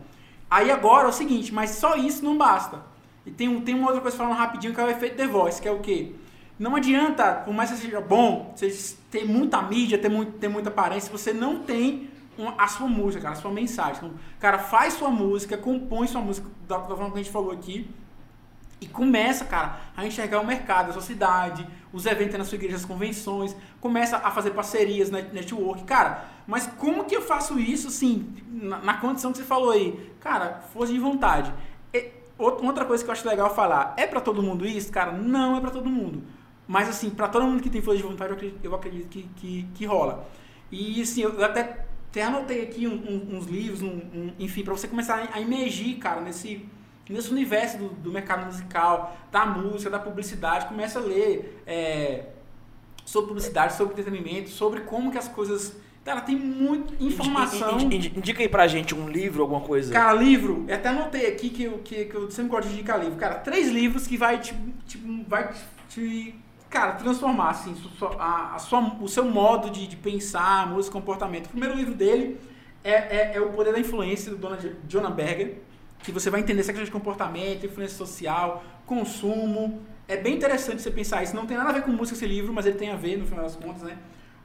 Aí agora é o seguinte, mas só isso não basta. E tem, um, tem uma outra coisa falando rapidinho que é o efeito The Voice, que é o quê? Não adianta, por mais que seja bom, você ter muita mídia, ter, muito, ter muita aparência, você não tem uma, a sua música, cara, a sua mensagem. Então, cara, faz sua música, compõe sua música da, da forma que a gente falou aqui. E começa, cara, a enxergar o mercado, a sua cidade, os eventos na sua igreja, as convenções, começa a fazer parcerias, network. Cara, mas como que eu faço isso, assim, na, na condição que você falou aí? Cara, força de vontade. E, outra coisa que eu acho legal falar, é para todo mundo isso? Cara, não é para todo mundo. Mas, assim, para todo mundo que tem força de vontade, eu acredito, eu acredito que, que, que, rola. E, assim, eu até, até anotei aqui um, um, uns livros, um, enfim, para você começar a emergir, cara, nesse nesse universo do, do, mercado musical, da música, da publicidade, começa a ler é, sobre publicidade, sobre entretenimento, sobre como que as coisas. Cara, tem muita informação. Indica aí pra gente um livro, alguma coisa. Cara, livro, eu até anotei aqui que eu, que, que eu sempre gosto de indicar livro. Cara, três livros que vai te, vai te, cara, transformar assim, a, a sua, o seu modo de, de pensar, música, comportamento. O primeiro livro dele é, é, é O Poder da Influência, do Dona Jonah Berger que você vai entender essa questão de comportamento, influência social, consumo. É bem interessante você pensar isso. Não tem nada a ver com música esse livro, mas ele tem a ver no final das contas, né?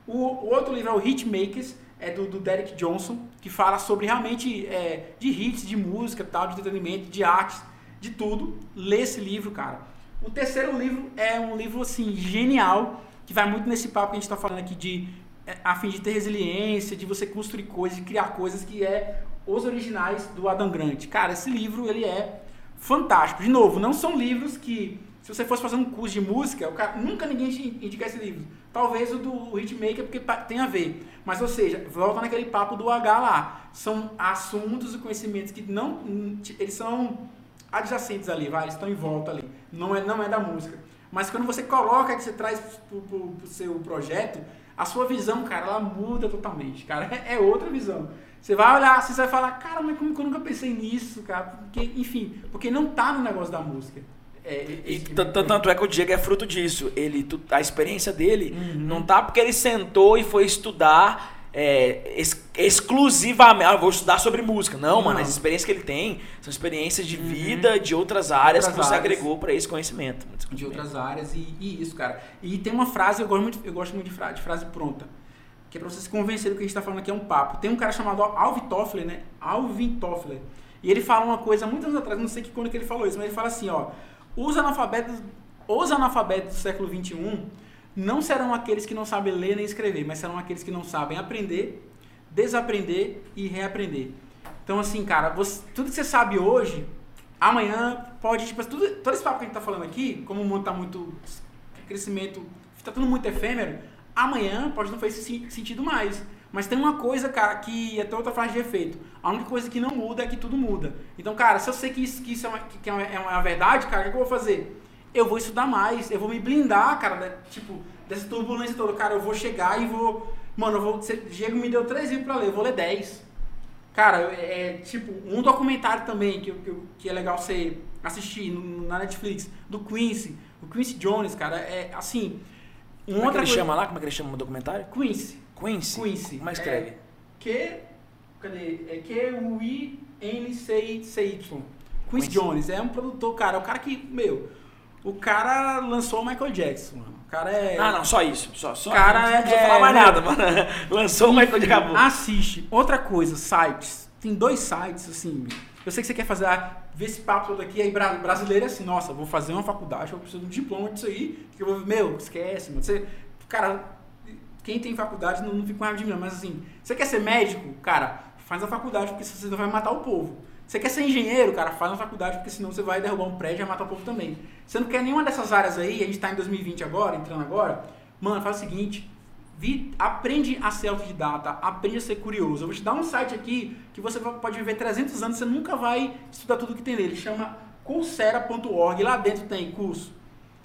O, o outro livro é o Hitmakers, é do, do Derek Johnson, que fala sobre realmente é, de hits, de música, tal, de entretenimento, de artes, de tudo. Lê esse livro, cara. O terceiro livro é um livro assim genial, que vai muito nesse papo que a gente está falando aqui de é, a fim de ter resiliência, de você construir coisas, de criar coisas que é os originais do Adam Grant. Cara, esse livro ele é fantástico. De novo, não são livros que se você fosse fazer um curso de música, cara, nunca ninguém indica esse livro. Talvez o do Hitmaker, porque tem a ver. Mas, ou seja, volta naquele papo do H lá. São assuntos e conhecimentos que não. Eles são adjacentes ali, vai, eles estão em volta ali. Não é, não é da música. Mas quando você coloca, que você traz pro, pro, pro seu projeto, a sua visão, cara, ela muda totalmente, cara. É outra visão. Você vai olhar, você vai falar, cara, mas como que eu nunca pensei nisso, cara? Porque, enfim, porque não tá no negócio da música. É, e tanto é que o Diego é fruto disso. Ele, a experiência dele uhum. não tá porque ele sentou e foi estudar é, ex exclusivamente. Ah, vou estudar sobre música. Não, não, mano, as experiências que ele tem são experiências de uhum. vida de outras áreas outras que você áreas. agregou para esse conhecimento. De outras áreas e, e, isso, cara. E tem uma frase, eu gosto muito, eu gosto muito de, frase, de frase pronta. Que é pra você se convencer do que a gente tá falando aqui é um papo. Tem um cara chamado Alvin Toffler, né? Alvin Toffler. E ele fala uma coisa, muitos anos atrás, não sei que quando que ele falou isso, mas ele fala assim, ó. Os analfabetos, os analfabetos do século XXI não serão aqueles que não sabem ler nem escrever, mas serão aqueles que não sabem aprender, desaprender e reaprender. Então, assim, cara, você, tudo que você sabe hoje, amanhã pode, tipo, tudo, todo esse papo que a gente tá falando aqui, como o mundo tá muito crescimento, tá tudo muito efêmero, amanhã pode não fazer sentido mais. Mas tem uma coisa, cara, que até outra frase de efeito. A única coisa que não muda é que tudo muda. Então, cara, se eu sei que isso, que isso é, uma, que é, uma, é uma verdade, cara, o que, eu vou fazer? Eu vou estudar mais, eu vou me blindar, cara, né? tipo, dessa turbulência toda. Cara, eu vou chegar e vou. Mano, eu vou. Diego me deu três livros pra ler, eu vou ler dez. Cara, é, é tipo, um documentário também que, que, que é legal você assistir na Netflix, do Quincy, o Quincy Jones, cara, é assim. Um Como é que ele coisa... chama lá? Como é que ele chama o documentário? Quincy. Quincy? Quincy. Como é que escreve? É, Q, cadê? É Q-U-I-N-C-Y. Quincy Jones. É um produtor, cara. É o cara que, meu... O cara lançou o Michael Jackson, mano. O cara é. Ah, não, só isso. Só, só cara não, não precisa é, falar mais nada, mano. Lançou o Michael Jackson. Assiste. Outra coisa, sites. Tem dois sites, assim. Eu sei que você quer fazer, ah, ver esse papo todo aqui, aí brasileiro é assim, nossa, vou fazer uma faculdade, eu preciso de um diploma disso aí, que eu vou, meu, esquece, mano. Você, cara, quem tem faculdade não, não fica com raiva de mim, mas assim, você quer ser médico? Cara, faz a faculdade, porque você não vai matar o povo. Você quer ser engenheiro, cara, faz a faculdade, porque senão você vai derrubar um prédio e vai matar o povo também. Você não quer nenhuma dessas áreas aí, a gente está em 2020 agora, entrando agora, mano, faz o seguinte, vi, aprende a ser autodidata, aprende a ser curioso. Eu vou te dar um site aqui que você pode viver 300 anos, você nunca vai estudar tudo que tem nele. Chama Coursera.org. Lá dentro tem curso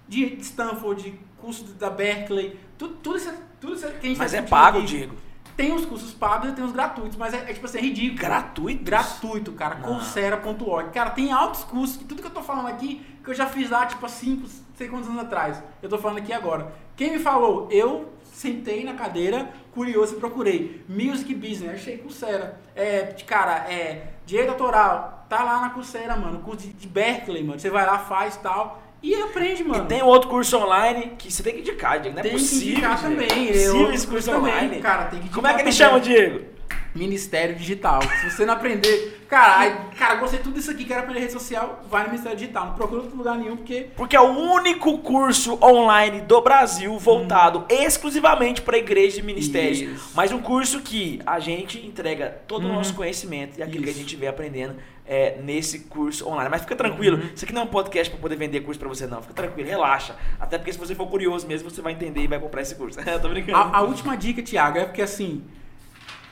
de Stanford, de curso da Berkeley, tudo, tudo, isso, tudo isso que a gente Mas tá é pago, aqui. Diego. Tem os cursos pagos e tem os gratuitos, mas é, é tipo assim, é ridículo. Gratuito? Gratuito, cara. Coursera.org. Cara, tem altos cursos, que tudo que eu tô falando aqui, que eu já fiz lá, tipo, há 5, sei quantos anos atrás. Eu tô falando aqui agora. Quem me falou? Eu sentei na cadeira, curioso e procurei. Music Business, achei Coursera. É, cara, é, direito autoral, tá lá na Coursera, mano. Curso de, Berkeley, mano. Você vai lá, faz tal. E aprende, mano. E tem outro curso online que você tem que indicar, Diego. Não é tem possível. Tem que indicar também. É possível esse curso também, online. Cara, tem que Como é que ele chama, Diego? Ministério Digital. Se você não aprender. Cara, cara, gostei tudo isso aqui, quero aprender rede social, vai no Ministério Digital. Não procura outro lugar nenhum, porque. Porque é o único curso online do Brasil voltado hum. exclusivamente para igreja e ministérios. Isso. Mas um curso que a gente entrega todo hum. o nosso conhecimento e aquilo isso. que a gente vem aprendendo é, nesse curso online. Mas fica tranquilo, uhum. isso aqui não é um podcast para poder vender curso para você, não. Fica tranquilo, relaxa. Até porque se você for curioso mesmo, você vai entender e vai comprar esse curso. Tô brincando. A, a última dica, Thiago, é porque assim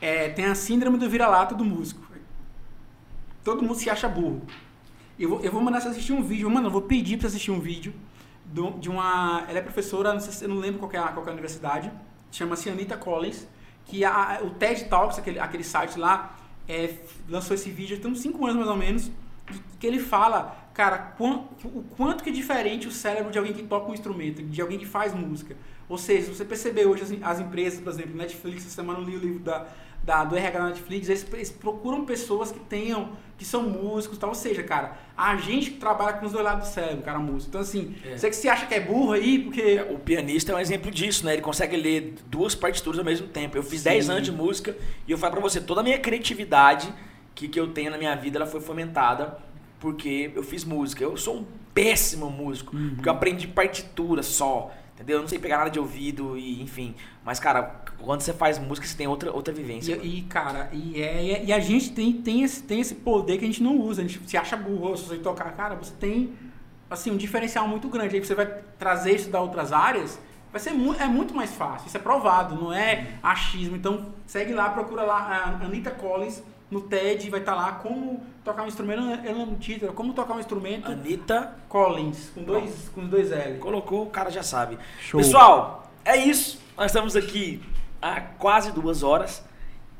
é, tem a síndrome do vira-lata do músico. Todo mundo se acha burro. Eu vou, eu vou mandar você assistir um vídeo, mano, eu vou pedir pra assistir um vídeo do, de uma. Ela é professora, não sei se eu não lembro qual é qual é a universidade, chama-se Anita Collins, que a, o TED Talks, aquele, aquele site lá, é, lançou esse vídeo tem uns 5 anos mais ou menos, que ele fala, cara, o quanto que é diferente o cérebro de alguém que toca um instrumento, de alguém que faz música. Ou seja, se você perceber hoje as, as empresas, por exemplo, Netflix, essa semana eu li o livro da, da, do RH da Netflix, eles, eles, procuram pessoas que tenham, que são músicos tal. Ou seja, cara, a gente trabalha com os dois lados do cérebro, cara, músico. Então, assim, é. você que se acha que é burro aí, porque. É, o pianista é um exemplo disso, né? Ele consegue ler duas partituras ao mesmo tempo. Eu fiz Sim. 10 anos de música e eu falo pra você, toda a minha criatividade que, que eu tenho na minha vida, ela foi fomentada porque eu fiz música. Eu sou um péssimo músico, uhum. porque eu aprendi partitura só. Entendeu? Eu não sei pegar nada de ouvido e enfim. Mas, cara, quando você faz música, você tem outra, outra vivência. E, e, cara, e, é, e a gente tem, tem, esse, tem esse poder que a gente não usa. A gente se acha burro se você tocar. Cara, você tem assim, um diferencial muito grande. Aí você vai trazer isso da outras áreas, vai ser mu é muito mais fácil. Isso é provado, não é achismo. Então, segue lá, procura lá a Anitta Collins no TED, vai estar tá lá como tocar um instrumento, ela não título, como tocar um instrumento. Anitta Collins, com dois, com dois L. Colocou, o cara já sabe. Show. Pessoal, é isso. Nós estamos aqui há quase duas horas.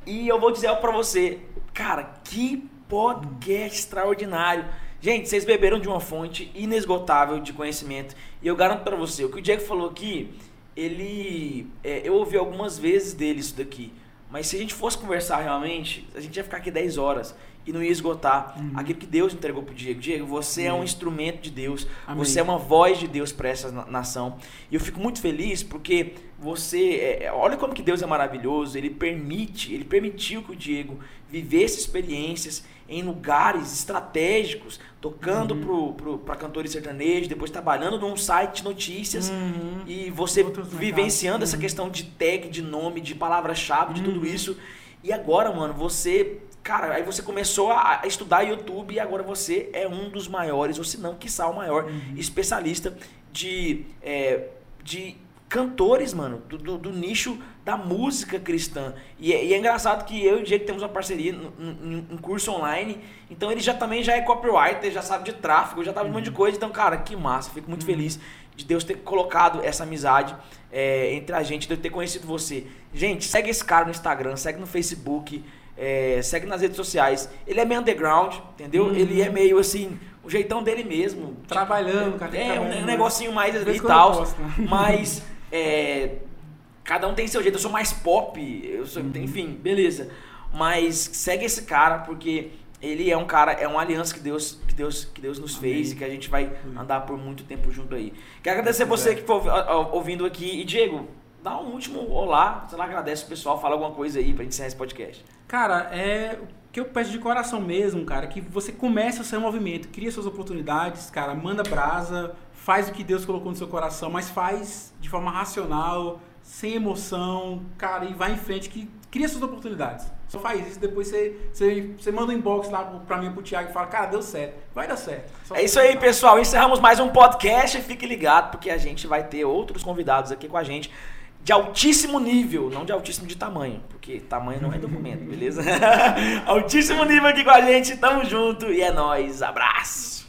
E eu vou dizer para você, cara, que podcast extraordinário. Gente, vocês beberam de uma fonte inesgotável de conhecimento. E eu garanto para você, o que o Diego falou aqui, ele. É, eu ouvi algumas vezes dele isso daqui. Mas se a gente fosse conversar realmente, a gente ia ficar aqui 10 horas e não ia esgotar uhum. aquilo que Deus entregou pro Diego. Diego, você é um instrumento de Deus, Amém. você é uma voz de Deus para essa nação. E eu fico muito feliz porque você, é, é, olha como que Deus é maravilhoso, ele permite, ele permitiu que o Diego vivesse experiências em lugares estratégicos, tocando uhum. para cantores sertanejos, depois trabalhando num site de notícias uhum. e você Outros vivenciando uhum. essa questão de tag, de nome, de palavra-chave, de tudo uhum. isso. E agora, mano, você. Cara, aí você começou a estudar YouTube e agora você é um dos maiores, ou se não, quiçá o maior uhum. especialista de, é, de cantores, mano, do, do, do, nicho da música cristã. E é, e é, engraçado que eu e o Diego temos uma parceria em curso online, então ele já também já é copywriter, já sabe de tráfego, já sabe de um monte de uhum. coisa. Então, cara, que massa, fico muito uhum. feliz de Deus ter colocado essa amizade é, entre a gente, de eu ter conhecido você. Gente, segue esse cara no Instagram, segue no Facebook, é, segue nas redes sociais. Ele é meio underground, entendeu? Uhum. Ele é meio assim, o jeitão dele mesmo. Trabalhando, cara. É, um, um negocinho mais ali e tal. Mas é, cada um tem seu jeito. Eu sou mais pop, eu sou, uhum. enfim, beleza. Mas segue esse cara porque ele é um cara, é uma aliança que Deus, que Deus, que Deus nos Amém. fez e que a gente vai andar por muito tempo junto aí. Quero agradecer você que for ouvindo aqui e Diego, dá um último olá, sei lá, agradece o pessoal, fala alguma coisa aí pra gente encerrar esse podcast. Cara, é o que eu peço de coração mesmo, cara, que você comece o seu movimento, cria suas oportunidades, cara, manda brasa, faz o que Deus colocou no seu coração, mas faz de forma racional, sem emoção, cara, e vai em frente, que cria suas oportunidades. Só faz isso, depois você, você, você manda um inbox lá pra mim, pro Thiago, e fala, cara, deu certo. Vai dar certo. Só é isso aí, pessoal. Encerramos mais um podcast. Fique ligado, porque a gente vai ter outros convidados aqui com a gente de altíssimo nível, não de altíssimo de tamanho, porque tamanho não é documento, beleza? altíssimo nível aqui com a gente, tamo junto e é nóis, abraço!